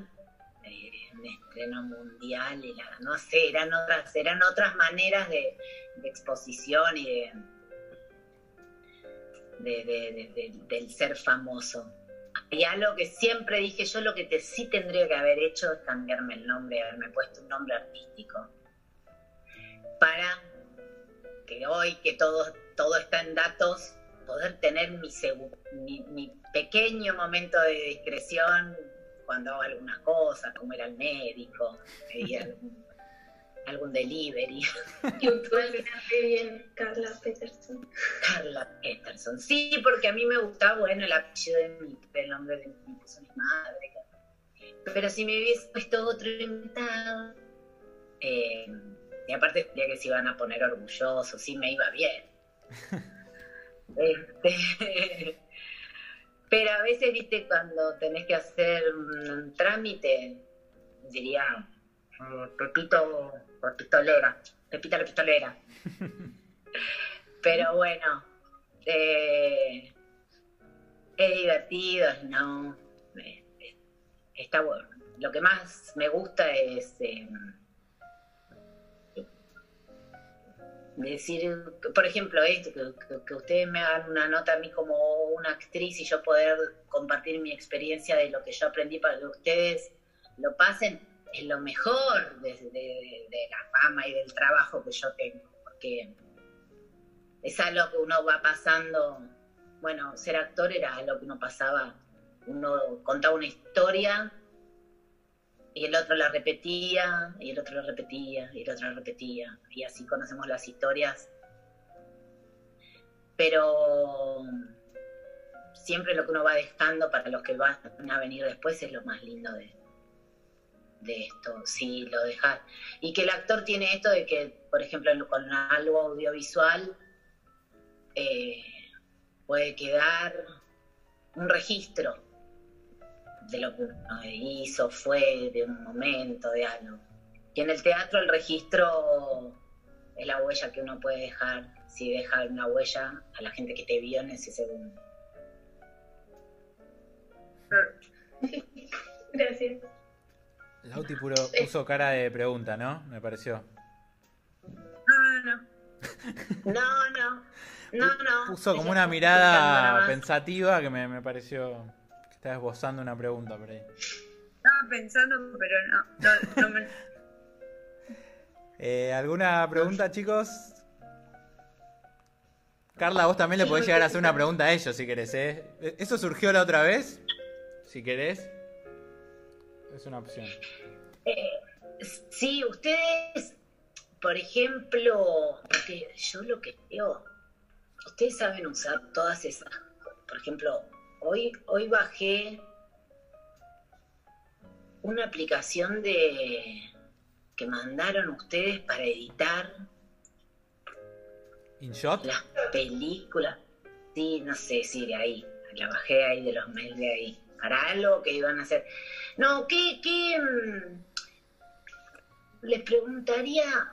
eh, un estreno mundial, no sé, eran otras, eran otras maneras de, exposición y de- del ser famoso. Y algo que siempre dije yo, lo que te, sí tendría que haber hecho es cambiarme el nombre, haberme puesto un nombre artístico. Para que hoy, que todo, todo está en datos, poder tener mi, mi, pequeño momento de discreción cuando hago algunas cosas, como ir al médico, algún delivery. Igual quedaste bien, Carla Peterson. Carla Peterson. Sí, porque a mí me gustaba, bueno, el apellido de mi, el nombre de mi, puso mi madre. Pero si me hubiese puesto otro inventado, eh, y aparte quería que se iban a poner orgullosos, sí me iba bien. Este, pero a veces, viste, cuando tenés que hacer un trámite, diría, eh, Pepito, Pepitolera, Pepita la pistolera. Pero bueno, eh, es divertido, no. está bueno. lo que más me gusta es eh, decir, por ejemplo, esto, que, que- que ustedes me hagan una nota a mí como una actriz y yo poder compartir mi experiencia de lo que yo aprendí para que ustedes lo pasen, es lo mejor de, la fama y del trabajo que yo tengo, porque es algo que uno va pasando, bueno, ser actor era algo que uno pasaba, uno contaba una historia y el otro la repetía, y el otro la repetía, y el otro la repetía, y así conocemos las historias. Pero siempre lo que uno va dejando para los que van a venir después es lo más lindo de, de esto, si lo dejas. Y que el actor tiene esto de que, por ejemplo, con algo audiovisual eh, puede quedar un registro de lo que uno hizo, fue, de un momento, de algo. Y en el teatro el registro es la huella que uno puede dejar, si deja una huella a la gente que te vio en ese segundo. Gracias. Lauti puro puso cara de pregunta, ¿no? Me pareció. No, no, no. No, no, no. Puso como una mirada pensativa que me, me pareció que estaba esbozando una pregunta por ahí. Estaba pensando, pero no, no, no me... Eh, ¿Alguna pregunta, chicos? Carla, vos también le podés llegar a hacer una pregunta a ellos si querés, ¿eh? ¿Eso surgió la otra vez? Si querés. Es una opción. Eh, sí, ustedes, por ejemplo, porque yo lo que veo, ustedes saben usar todas esas, por ejemplo, hoy, hoy bajé una aplicación de que mandaron ustedes para editar ¿InShot? las películas. Sí, no sé si de ahí. La bajé ahí de los mails de ahí. Para algo que iban a hacer. No, ¿qué, qué mm, les preguntaría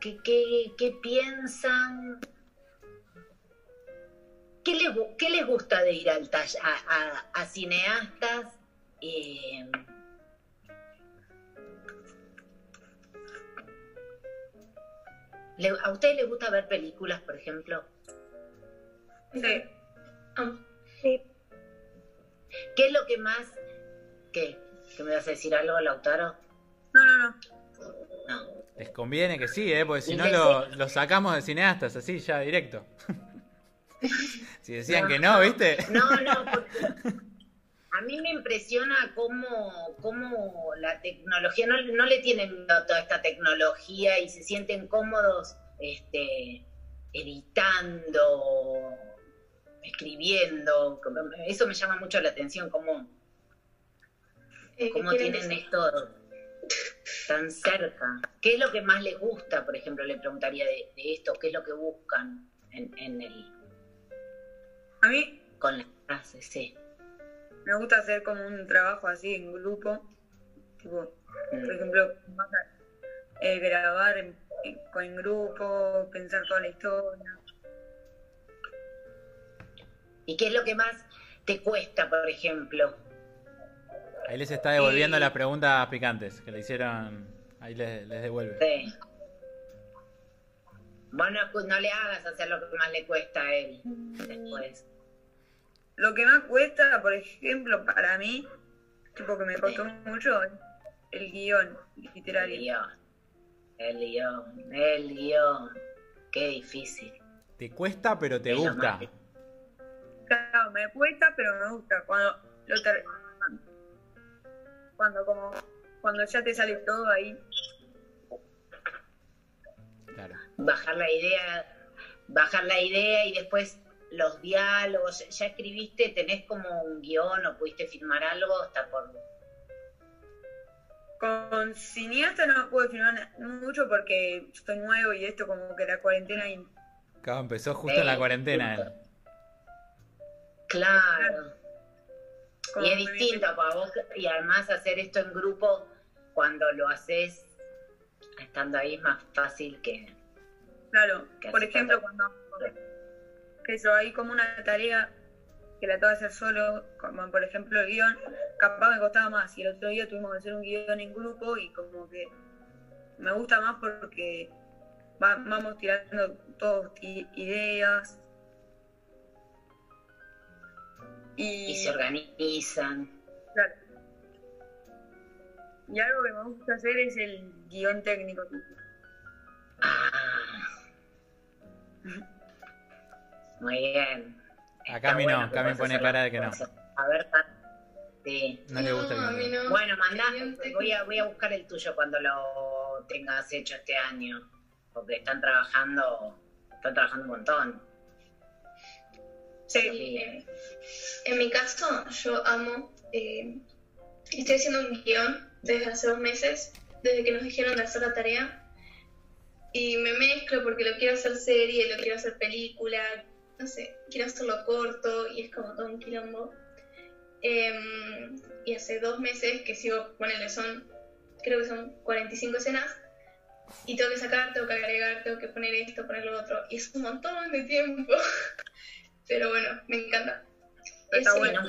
qué, qué, qué piensan? ¿Qué les, qué les gusta de ir al taller, a, a- a cineastas? Eh, ¿le- ¿A ustedes les gusta ver películas, por ejemplo? Sí. Ah, Sí, ¿Qué es lo que más... ¿Qué? ¿Que me vas a decir algo, Lautaro? No, no, no. No. Les conviene que sí, ¿eh? Porque si no lo, lo sacamos de cineastas, así ya directo. si decían que no, ¿viste? No, no, porque a mí me impresiona cómo, cómo la tecnología, no, no le tienen miedo a toda esta tecnología y se sienten cómodos este, editando, escribiendo. Eso me llama mucho la atención, cómo, eh, cómo ¿quieren tienen decir? esto tan cerca. ¿Qué es lo que más les gusta, por ejemplo, le preguntaría de, de esto? ¿Qué es lo que buscan en, en el, A mí con las frases? Sí. me gusta hacer como un trabajo así en grupo. Tipo, Mm. por ejemplo, vas a, eh, grabar en, en- en grupo, pensar toda la historia. ¿Y qué es lo que más te cuesta, por ejemplo? Ahí les está devolviendo Eh. las preguntas picantes que le hicieron. Ahí les, les devuelve. Sí. Bueno, pues no le hagas hacer lo que más le cuesta a él después. Lo que más cuesta, por ejemplo, para mí, tipo que me costó mucho, el guion El literario. guion. El guion. El guion. Qué difícil. Te cuesta, pero te Es lo gusta. me cuesta, pero me gusta. Cuando lo ter- cuando como cuando ya te sale todo ahí, Claro. Bajar la idea, bajar la idea y después los diálogos. Ya escribiste, tenés como un guion o pudiste filmar algo hasta por. con cineasta no pude filmar mucho porque estoy nuevo y esto como que la cuarentena y Claro, empezó justo en la cuarentena. justo. Claro. como Y es distinto para vos y además hacer esto en grupo cuando lo haces estando ahí es más fácil que Claro, que por ejemplo, cuando que eso hay como una tarea que la tengo que hacer solo, como por ejemplo el guion, capaz me costaba más. Y el otro día tuvimos que hacer un guion en grupo y como que me gusta más porque va- vamos tirando todos ideas. Y, Y se organizan. claro. Y algo que me gusta hacer es el guion técnico. Ah. Muy bien. A Está Cami no, Cami puedas pone cara de que no. A ver. Sí. No le gusta el a guion mí técnico. no. Bueno, mandá, voy a, voy a buscar el tuyo cuando lo tengas hecho este año, porque están trabajando, están trabajando un montón. Sí, eh, en mi caso, yo amo. eh, estoy haciendo un guion desde hace dos meses, desde que nos dijeron de hacer la tarea. Y me mezclo porque lo quiero hacer serie, lo quiero hacer película, no sé, quiero hacerlo corto y es como todo un quilombo. Em, y hace dos meses que sigo, ponele, son, creo que son 45 escenas. Y tengo que sacar, tengo que agregar, tengo que poner esto, poner lo otro. Y es un montón de tiempo. Pero bueno, me encanta. Está Es bueno,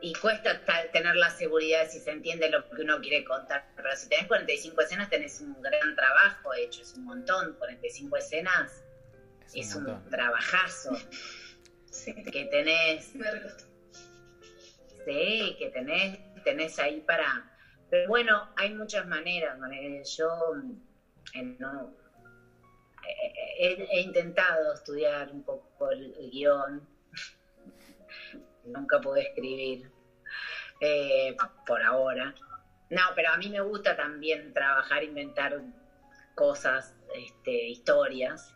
Y cuesta ta- tener la seguridad si se entiende lo que uno quiere contar. Pero si tenés 45 escenas, tenés un gran trabajo hecho, es un montón. 45 escenas Es un es un montón. trabajazo Sí, que tenés. Sí, que tenés, tenés ahí para... Pero bueno, hay muchas maneras. Yo eh, no, eh, he, he intentado estudiar un poco el, el guion. Nunca pude escribir eh, por ahora. No, pero a mí me gusta también trabajar, inventar cosas, este, historias.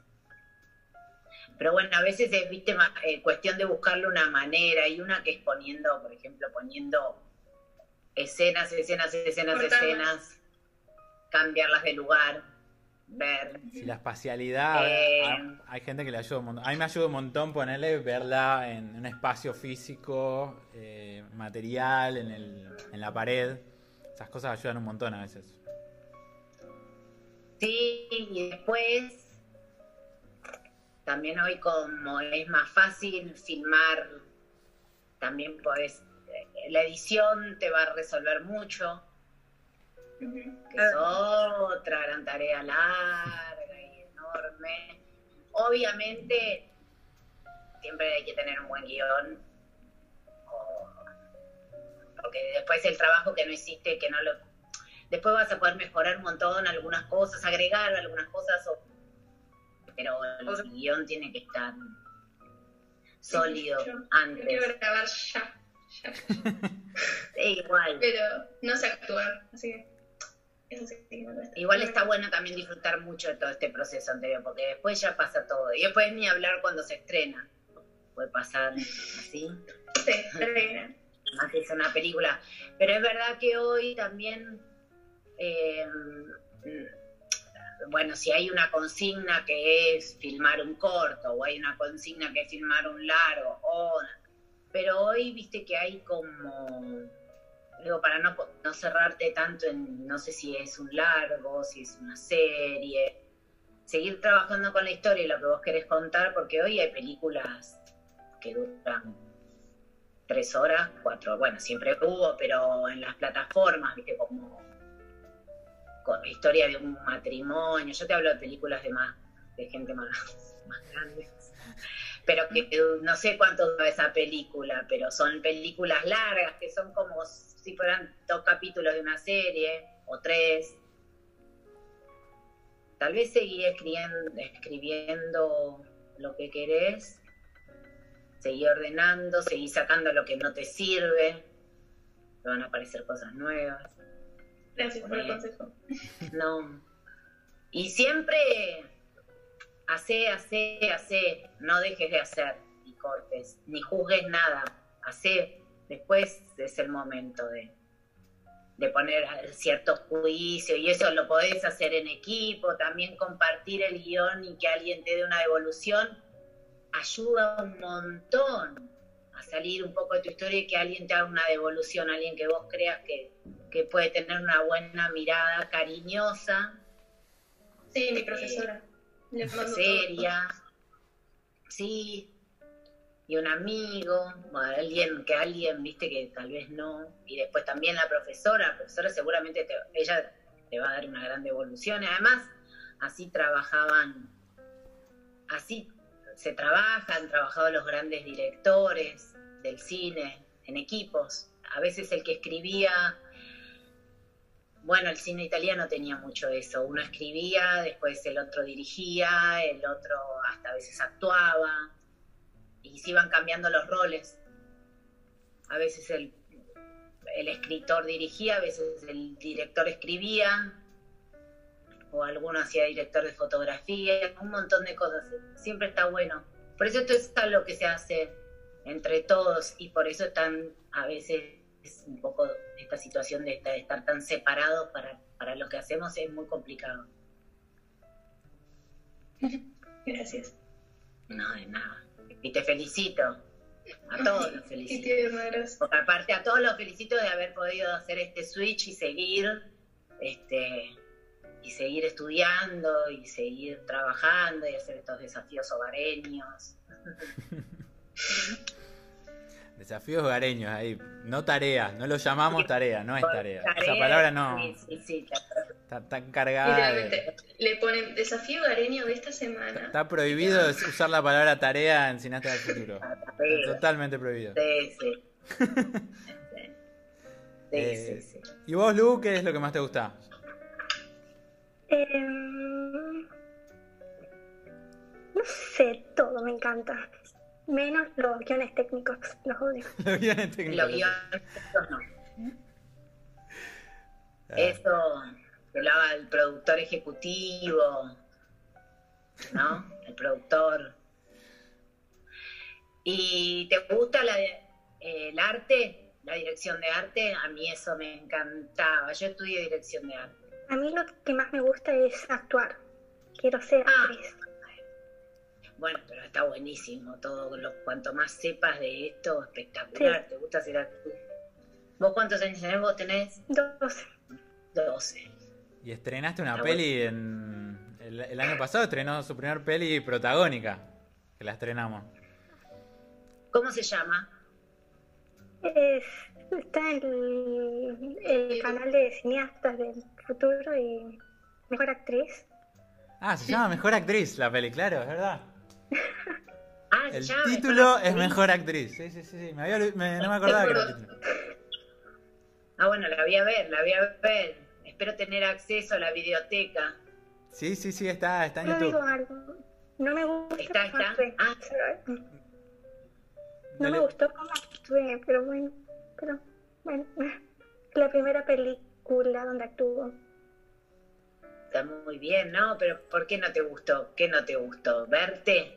Pero bueno, a veces es, viste, ma- eh, cuestión de buscarle una manera y una que es poniendo, por ejemplo, poniendo escenas, escenas, escenas, Cortarlas. escenas, cambiarlas de lugar, ver. La espacialidad, Eh. hay, hay gente que le ayuda un montón. A mí me ayuda un montón ponerle, verla en un espacio físico, eh, material, en, el, en la pared. Esas cosas ayudan un montón a veces. Sí, y después también hoy como es más fácil filmar, también podés, eh, la edición te va a resolver mucho. Que es otra gran tarea larga y enorme. Obviamente, siempre hay que tener un buen guion, porque después el trabajo que no hiciste, que no lo... Después vas a poder mejorar un montón algunas cosas, agregar algunas cosas, o- pero el guion tiene que estar sólido Yo- Yo antes. quiero grabar ya, ya. Sí, igual. Pero no sé actuar, así que eso sí que me cuesta. Igual está bueno también disfrutar mucho de todo este proceso anterior, porque después ya pasa todo. Y después ni hablar cuando se estrena. Puede pasar así, Sí, estrena. más que es una película. Pero es verdad que hoy también, eh, bueno, si hay una consigna que es filmar un corto, o hay una consigna que es filmar un largo, o, pero hoy viste que hay como digo, para no, no cerrarte tanto en, no sé si es un largo, si es una serie, seguir trabajando con la historia y lo que vos querés contar, porque hoy hay películas que duran tres horas, cuatro, bueno, siempre hubo, pero en las plataformas, viste, como con la historia de un matrimonio, yo te hablo de películas de más, de gente más, más grande, pero que no sé cuánto dura esa película, pero son películas largas que son como si fueran dos capítulos de una serie o tres. Tal vez seguir escribiendo, escribiendo lo que querés, seguir ordenando, seguir sacando lo que no te sirve, te van a aparecer cosas nuevas. Gracias por el consejo. No. Y siempre hace, hace, hace, no dejes de hacer ni cortes, ni juzgues nada, hace, después es el momento de, de poner ciertos juicios. Y eso lo podés hacer en equipo, también compartir el guion y que alguien te dé una devolución, ayuda un montón a salir un poco de tu historia y que alguien te haga una devolución, alguien que vos creas que, que puede tener una buena mirada cariñosa. Sí, mi profesora. Le seria. Sí. y un amigo, o alguien que alguien, viste, que tal vez no, y después también la profesora, la profesora seguramente te- ella te va a dar una gran devolución, y además así trabajaban, así se trabaja, han trabajado los grandes directores del cine en equipos, a veces el que escribía, bueno, el cine italiano tenía mucho eso, uno escribía, después el otro dirigía, el otro hasta a veces actuaba, y se iban cambiando los roles. A veces el, el escritor dirigía, a veces el director escribía, o alguno hacía director de fotografía, un montón de cosas. Siempre está bueno. Por eso esto es lo que se hace entre todos y por eso están a veces es un poco esta situación de esta- de estar tan separados para, para lo que hacemos es muy complicado. Gracias. No, de nada. Y te felicito. A todos los felicito. Porque aparte a todos los felicito de haber podido hacer este switch y seguir, este, y seguir estudiando y seguir trabajando y hacer estos desafíos hogareños. Desafíos hogareños ahí. No tarea, no lo llamamos tarea, no es tarea. Esa Tarea, palabra no Sí, sí, sí, está tan cargada. de- Literalmente, le ponen desafío gareño de esta semana. Está prohibido usar la palabra tarea en Cineasta del Futuro. tarea. Totalmente prohibido. Sí, sí. Sí, Eh, sí, sí. ¿Y vos, Lu, qué es lo que más te gusta? Em, no sé, todo me encanta. Menos los guiones técnicos, los odio. Los guiones técnicos. Los guiones, no. Ah, Eso lo haga el productor ejecutivo, ¿no? El productor. ¿Y te gusta la, el arte, la dirección de arte? A mí eso me encantaba. Yo estudié dirección de arte. A mí lo que más me gusta es actuar. Quiero ser Ah. actriz. Bueno, pero está buenísimo todo. Lo, cuanto más sepas de esto, espectacular. ¿Te gusta ser actriz? ¿Vos cuántos años tenés? ¿Vos tenés? 12. 12. Y estrenaste una Está peli en. El, el año pasado estrenó su primer peli protagónica. Que la estrenamos. ¿Cómo se llama? Es, está en el, el canal de cineastas del futuro y mejor actriz. Ah, se llama Mejor Actriz la peli, claro, es verdad. Ah, El título es. Mejor Actriz. Sí, sí, sí. sí. Me había olvi- me- no me acordaba que era el título. Ah, bueno, la voy a ver, la voy a ver. Espero tener acceso a la videoteca. Sí, sí, sí, está, está en No digo YouTube. algo. No me gusta Está. Ah. No me gustó cómo actué, pero bueno. Pero bueno. La primera película donde actuó. Está muy bien, ¿no? Pero ¿por qué no te gustó? ¿Qué no te gustó? ¿Verte?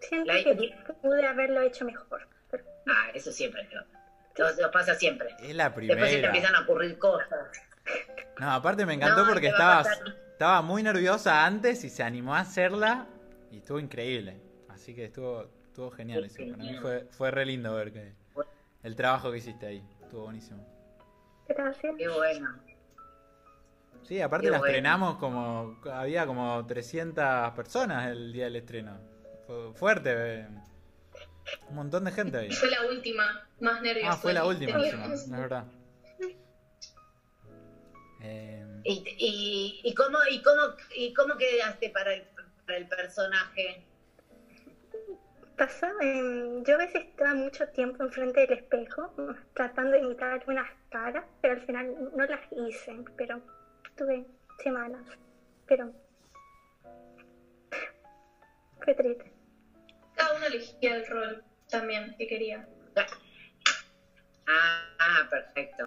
Siento La- que pude haberlo hecho mejor. Pero Ah, eso siempre. Lo, lo- lo pasa siempre. Es la Después se te primera. empiezan a ocurrir cosas. No, aparte me encantó No, porque te va a estaba, pasar. estaba muy nerviosa antes y se animó a hacerla y estuvo increíble. Así que estuvo, estuvo genial eso. Para mí fue, fue re lindo ver que el trabajo que hiciste ahí. Estuvo buenísimo. gracias. Qué bueno. Sí, aparte Qué la bueno. estrenamos como... Había como 300 personas el día del estreno. Fue fuerte. eh. Un montón de gente ahí. Y fue la última, más nerviosa. Ah, fue la última encima, no es verdad. Eh, ¿Y, y, y cómo, y, cómo, ¿Y cómo quedaste para el, para el personaje? Pasaba, yo a veces estaba mucho tiempo enfrente del espejo tratando de imitar algunas caras, pero al final no las hice, pero tuve semanas, pero fue triste. Cada uno elegía el rol también que quería. Ah, ah, perfecto.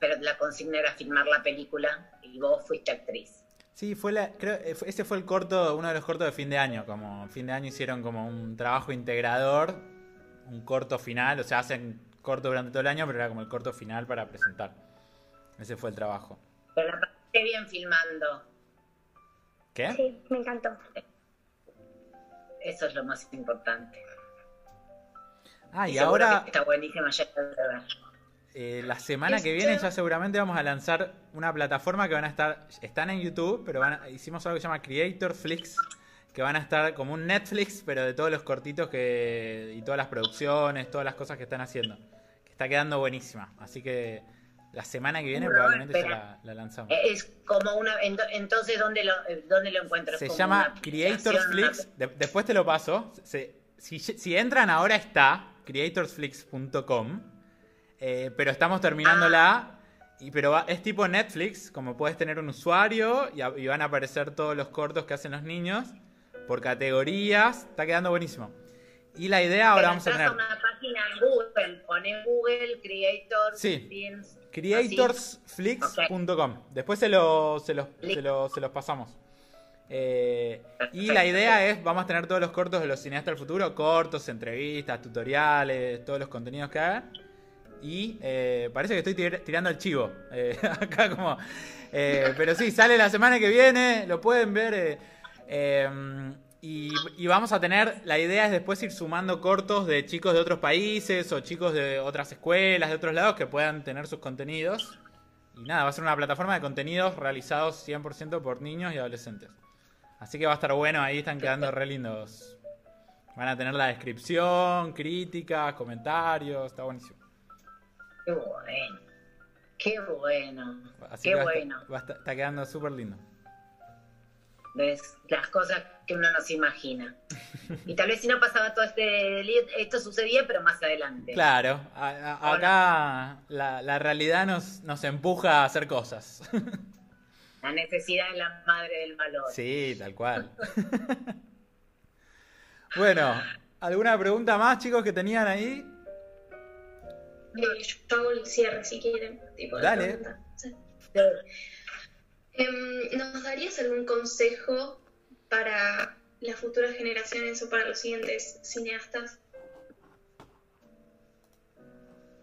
Pero la consigna era filmar la película y vos fuiste actriz. Sí, fue la, creo, eh, fue- ese fue el corto, uno de los cortos de fin de año. Como fin de año hicieron como un trabajo integrador, un corto final, o sea, hacen corto durante todo el año, pero era como el corto final para presentar. Ese fue el trabajo. Pero la pasé bien filmando. ¿Qué? Sí, me encantó. Eso es lo más importante. Ah, y ahora, Está buenísima, ya está de ver. eh, la semana que viene ya seguramente vamos a lanzar una plataforma que van a estar, están en YouTube, pero van a- hicimos algo que se llama Creator Flix, que van a estar como un Netflix, pero de todos los cortitos que y todas las producciones, todas las cosas que están haciendo. Que está quedando buenísima. Así que la semana que viene probablemente ya espera. la, la lanzamos. Eh, Es como una. ento- Entonces, ¿dónde lo, eh, dónde lo encuentro? Se ¿Es como llama Creators Flix. De- después te lo paso. Se- si, si entran ahora está creatorsflix.com. eh, pero estamos terminándola. Y, pero va- es tipo Netflix, como puedes tener un usuario y, a- y van a aparecer todos los cortos que hacen los niños por categorías. Está quedando buenísimo. Y la idea ahora vamos a tener una página en Google, pone Google Creators Sí. Films, creatorsflix.com. Después se, lo- se los, se, lo- se los pasamos. Eh, y la idea es, vamos a tener todos los cortos de los cineastas del futuro, cortos, entrevistas, tutoriales, todos los contenidos que hagan. Y eh, parece que estoy tir- tirando el chivo. eh, acá como... pero sí, sale la semana que viene, lo pueden ver. Y, y vamos a tener, la idea es después ir sumando cortos de chicos de otros países o chicos de otras escuelas, de otros lados, que puedan tener sus contenidos. Y nada, va a ser una plataforma de contenidos realizados 100% por niños y adolescentes. Así que va a estar bueno, ahí están quedando re lindos. Van a tener la descripción, críticas, comentarios, está buenísimo. Qué bueno. Qué bueno. Así Qué que va a estar- bueno. va a estar- está quedando súper lindo. ¿Ves? Las cosas que uno no se imagina. Y tal vez si no pasaba todo este esto sucedía, pero más adelante. Claro, a- a- acá la, la realidad nos, nos empuja a hacer cosas. La necesidad es la madre del valor. Sí, tal cual. bueno, ¿alguna pregunta más, chicos, que tenían ahí? Eh, yo hago el cierre si quieren. Tipo, de Dale. pregunta. Sí. Em, ¿Nos darías algún consejo para las futuras generaciones o para los siguientes cineastas?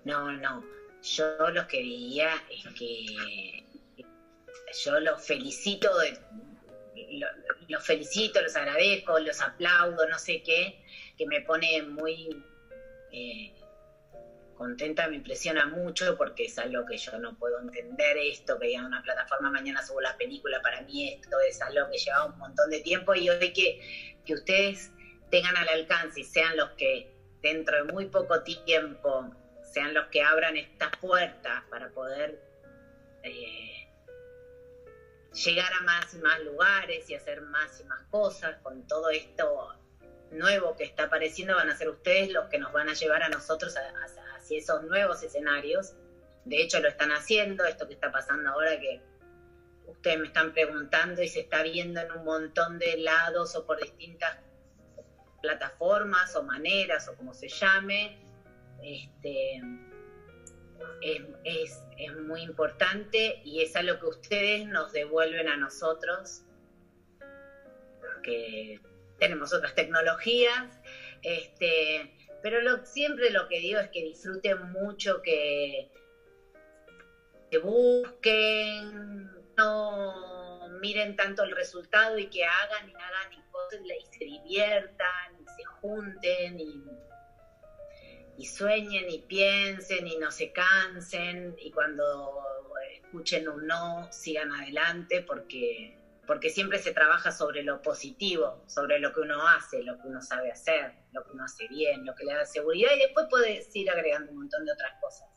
No, no. Yo lo que diría es que yo los felicito, los felicito, los agradezco, los aplaudo, no sé qué, que me pone muy eh, contenta, me impresiona mucho porque es algo que yo no puedo entender esto, que digan una plataforma mañana subo la película, para mí esto es algo que lleva un montón de tiempo y hoy que, que ustedes tengan al alcance y sean los que dentro de muy poco tiempo sean los que abran estas puertas para poder eh, llegar a más y más lugares y hacer más y más cosas con todo esto nuevo que está apareciendo van a ser ustedes los que nos van a llevar a nosotros a- hacia esos nuevos escenarios. De hecho lo están haciendo, esto que está pasando ahora que ustedes me están preguntando y se está viendo en un montón de lados o por distintas plataformas o maneras o como se llame. Este, es, es, es muy importante y es algo que ustedes nos devuelven a nosotros, que tenemos otras tecnologías, este, pero lo, siempre lo que digo es que disfruten mucho, que, que busquen, no miren tanto el resultado y que hagan y hagan y cosas y se diviertan y se junten y y sueñen y piensen y no se cansen y cuando escuchen un no sigan adelante porque porque siempre se trabaja sobre lo positivo, sobre lo que uno hace, lo que uno sabe hacer, lo que uno hace bien, lo que le da seguridad y después puedes ir agregando un montón de otras cosas.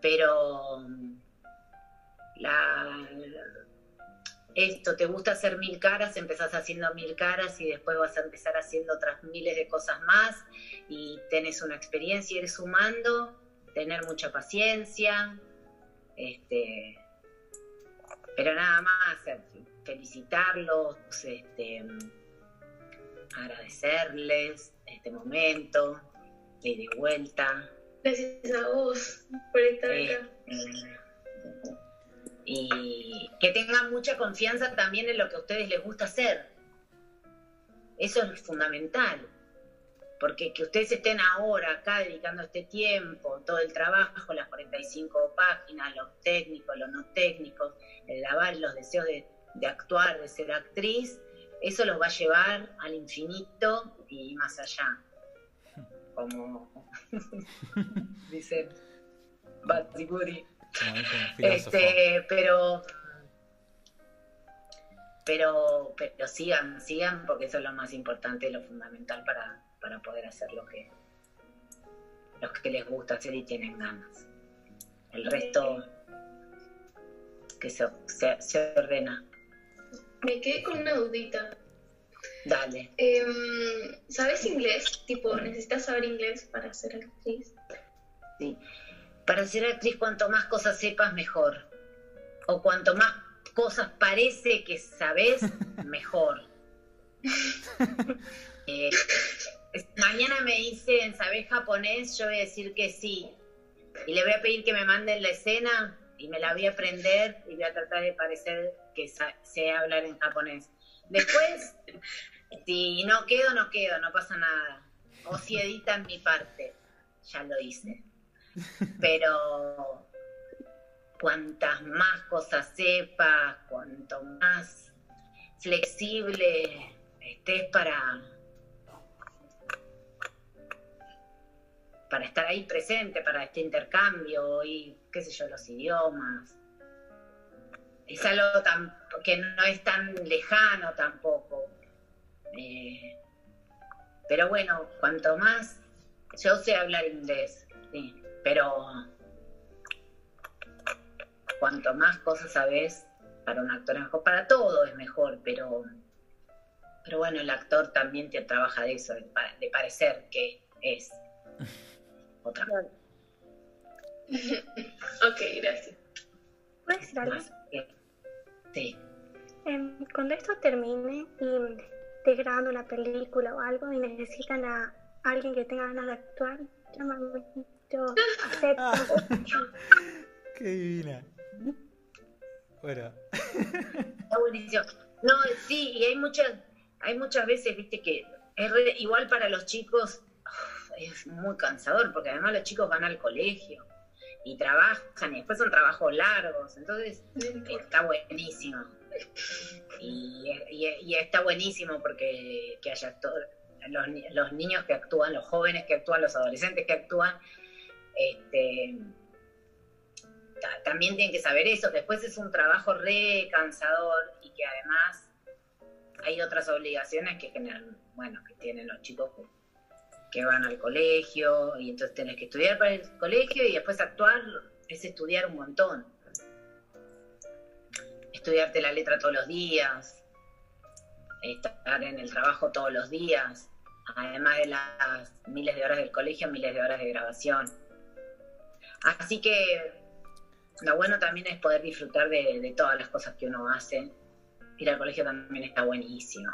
Pero la, esto, te gusta hacer mil caras, empezás haciendo mil caras y después vas a empezar haciendo otras miles de cosas más y tenés una experiencia, ir sumando, tener mucha paciencia, este, pero nada más, eh, felicitarlos, este, agradecerles este momento, de, de vuelta. Gracias a vos por estar acá. y que tengan mucha confianza también en lo que a ustedes les gusta hacer. Eso es fundamental. Porque que ustedes estén ahora acá dedicando este tiempo, todo el trabajo, las 45 páginas, los técnicos, los no técnicos, el lavar, los deseos de, de actuar, de ser actriz, eso los va a llevar al infinito y más allá. Como dice filósofo. Este, pero pero, pero sigan, sigan, porque eso es lo más importante lo fundamental para, para poder hacer lo que, los que les gusta hacer y tienen ganas. El resto que se, se, se ordena. Me quedé con una dudita. Dale. Em, ¿Sabes inglés? Tipo, ¿necesitas saber inglés para ser actriz? Sí. Para ser actriz, cuanto más cosas sepas, mejor. O cuanto más cosas parece que sabes, mejor. Eh, mañana me dicen, ¿sabés japonés? Yo voy a decir que sí. Y le voy a pedir que me manden la escena y me la voy a aprender y voy a tratar de parecer que sé hablar en japonés. Después, si no quedo, no quedo, no pasa nada. O si editan mi parte, ya lo hice. Pero cuantas más cosas sepas, cuanto más flexible estés para para estar ahí presente para este intercambio y qué sé yo los idiomas. Es algo tan, que no es tan lejano tampoco. Eh, pero bueno cuanto más yo sé hablar inglés sí pero cuanto más cosas sabes para un actor es mejor, para todo es mejor, pero, pero bueno, el actor también te trabaja de eso, de, de parecer que es otra cosa. Ok, gracias. ¿Puedo decir algo? Sí, Em, cuando esto termine y esté grabando una película o algo y necesitan a alguien que tenga ganas de actuar, llámame. Yo acepto. Qué divina. Bueno, está buenísimo. No, sí, y hay muchas, hay muchas veces, viste, que es re- igual para los chicos es muy cansador, porque además los chicos van al colegio y trabajan y después son trabajos largos, entonces está buenísimo. Y, y- y está buenísimo porque que haya todo, los, los niños que actúan, los jóvenes que actúan, los adolescentes que actúan, este, ta- también tienen que saber eso, que después es un trabajo re cansador y que además hay otras obligaciones que generan, bueno, que tienen los chicos que, que van al colegio y entonces tenés que estudiar para el colegio y después actuar es estudiar un montón. Estudiarte la letra todos los días, estar en el trabajo todos los días, además de las miles de horas del colegio, miles de horas de grabación. Así que lo bueno también es poder disfrutar de, de todas las cosas que uno hace. Ir al colegio también está buenísimo,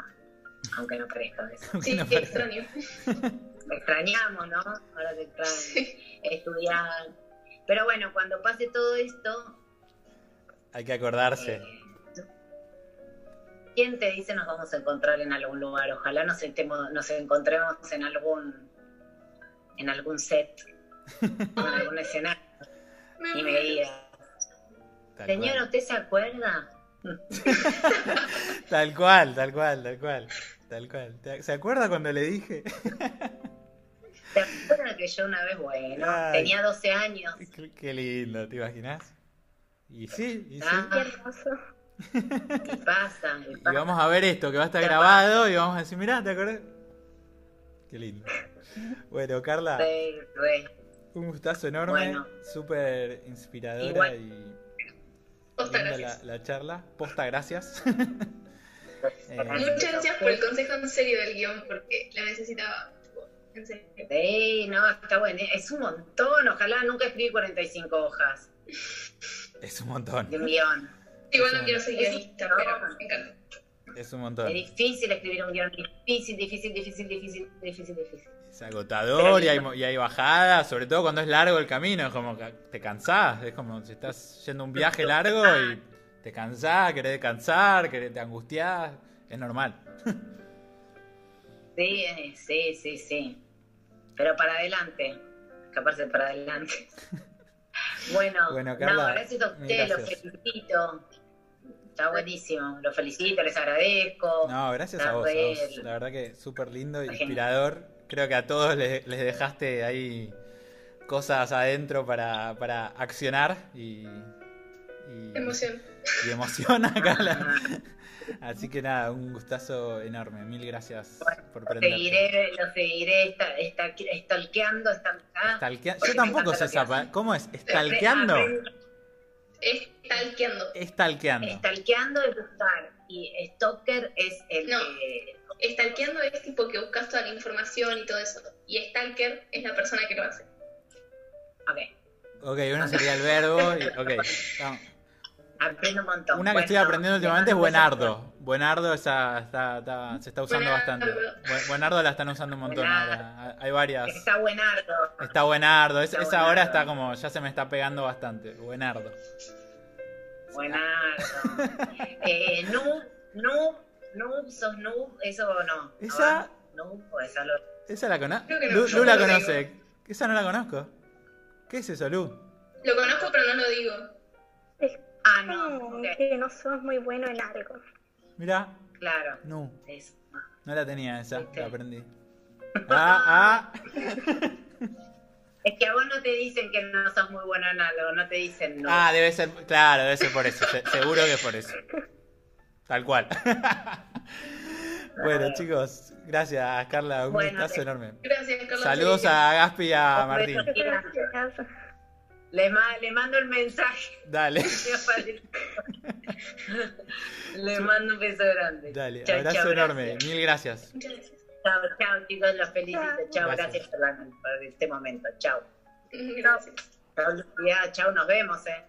aunque no parezca eso. Sí, no parezca. extraño. Extrañamos, ¿no? Ahora te extraño. Estudiar. Pero bueno, cuando pase todo esto, Hay que acordarse. eh, ¿quién te dice nos vamos a encontrar en algún lugar? Ojalá nos, sentemos- nos encontremos en algún en algún set, en algún escenario Me y me Tal señor. ¿usted se acuerda? Tal cual, tal cual, tal cual. Tal cual. ¿Te- ¿Se acuerda cuando le dije? ¿Te acuerdas que yo una vez, bueno, Ay. tenía 12 años? Qué, qué lindo, ¿te imaginas? Y sí, y sí. Ah. Qué hermoso. Y pasa, y vamos a ver esto que va a estar grabado y vamos a decir, mirá, ¿te acordás? Qué lindo. Bueno, Carla, re. un gustazo enorme, Bueno. súper inspiradora Igual. y Posta, linda la, gracias. la charla. Posta, gracias. Eh, Muchas gracias por el consejo en serio del guion, porque la necesitaba. Sí, no, está bueno. Es un montón. Ojalá nunca escribí 45 hojas es un montón, de un guion. Igual no quiero ser Es guionista, un pero montón. me encanta. es un montón. Es difícil escribir un guion. Difícil, difícil, difícil, difícil, difícil, difícil. Es agotador y hay, y hay bajadas, sobre todo cuando es largo el camino, es como que te cansás, es como si estás yendo un viaje largo y te cansás, querés descansar, querés, te angustiás, es normal. Sí, sí, sí, sí. Pero para adelante. Escaparse para adelante. Bueno, Bueno, Carla, no, gracias a ustedes, los felicito. Está buenísimo. Los felicito, les agradezco. No, gracias a vos, a re- vos. La verdad que súper lindo, inspirador. Creo que a todos les, les dejaste ahí cosas adentro para, para accionar y, y Emoción. y emociona acá. Así que nada, un gustazo enorme. Mil gracias por Lo prender. seguiré, lo seguiré esta, esta, stalkeando, esta, ah, Stalkea- porque Yo tampoco sé lo esa ¿Cómo es? ¿Stalkeando? Aprende- Es talqueando. Stalkeando. Stalkeando es buscar y stalker es el No. que Stalkeando es tipo que buscas toda la información y todo eso. Y stalker es la persona que lo hace. ok, Ok, uno sería el verbo. Y, ok. vamos. Aprendo un montón. Una que Bueno, estoy aprendiendo últimamente es buenardo. Buenardo esa, está, está- se está usando Buenardo. bastante. Bu- Buenardo la están usando un montón Buenardo. ahora. Hay varias. Está buenardo. Está buenardo. Es- Está esa ahora buenardo. está como, ya se me está pegando bastante. Buenardo. Buenardo. eh, noob, noob, noob, sos noob, eso no. ¿no Esa-? Noob, o esa lo... ¿Esa la conoce? Creo que no, Lu, la conoce. Esa no la conozco. ¿Qué es eso, Lu? Lo conozco, pero no lo digo. Ah, no, que no sos muy bueno en algo. Mira, claro. no. Eso. No la tenía esa, ¿Viste? la aprendí. Ah, ah. Es que a vos no te dicen que no sos muy bueno en algo, no te dicen no. Ah, debe ser, claro, debe ser por eso. se- seguro que es por eso. Tal cual. bueno, chicos, gracias, Carla. Un Bueno, gustazo te- enorme. Gracias, Carlos. Saludos a Gaspi y a Martín. Gracias. Le, ma- le mando el mensaje. Dale, le mando un beso grande. dale. Chao, Abrazo enorme. gracias. Mil gracias. Chao, chao, chicos, los felicito. Chao, Gracias. gracias, por, la- por este momento. Chao. Gracias. Chao, nos vemos, eh.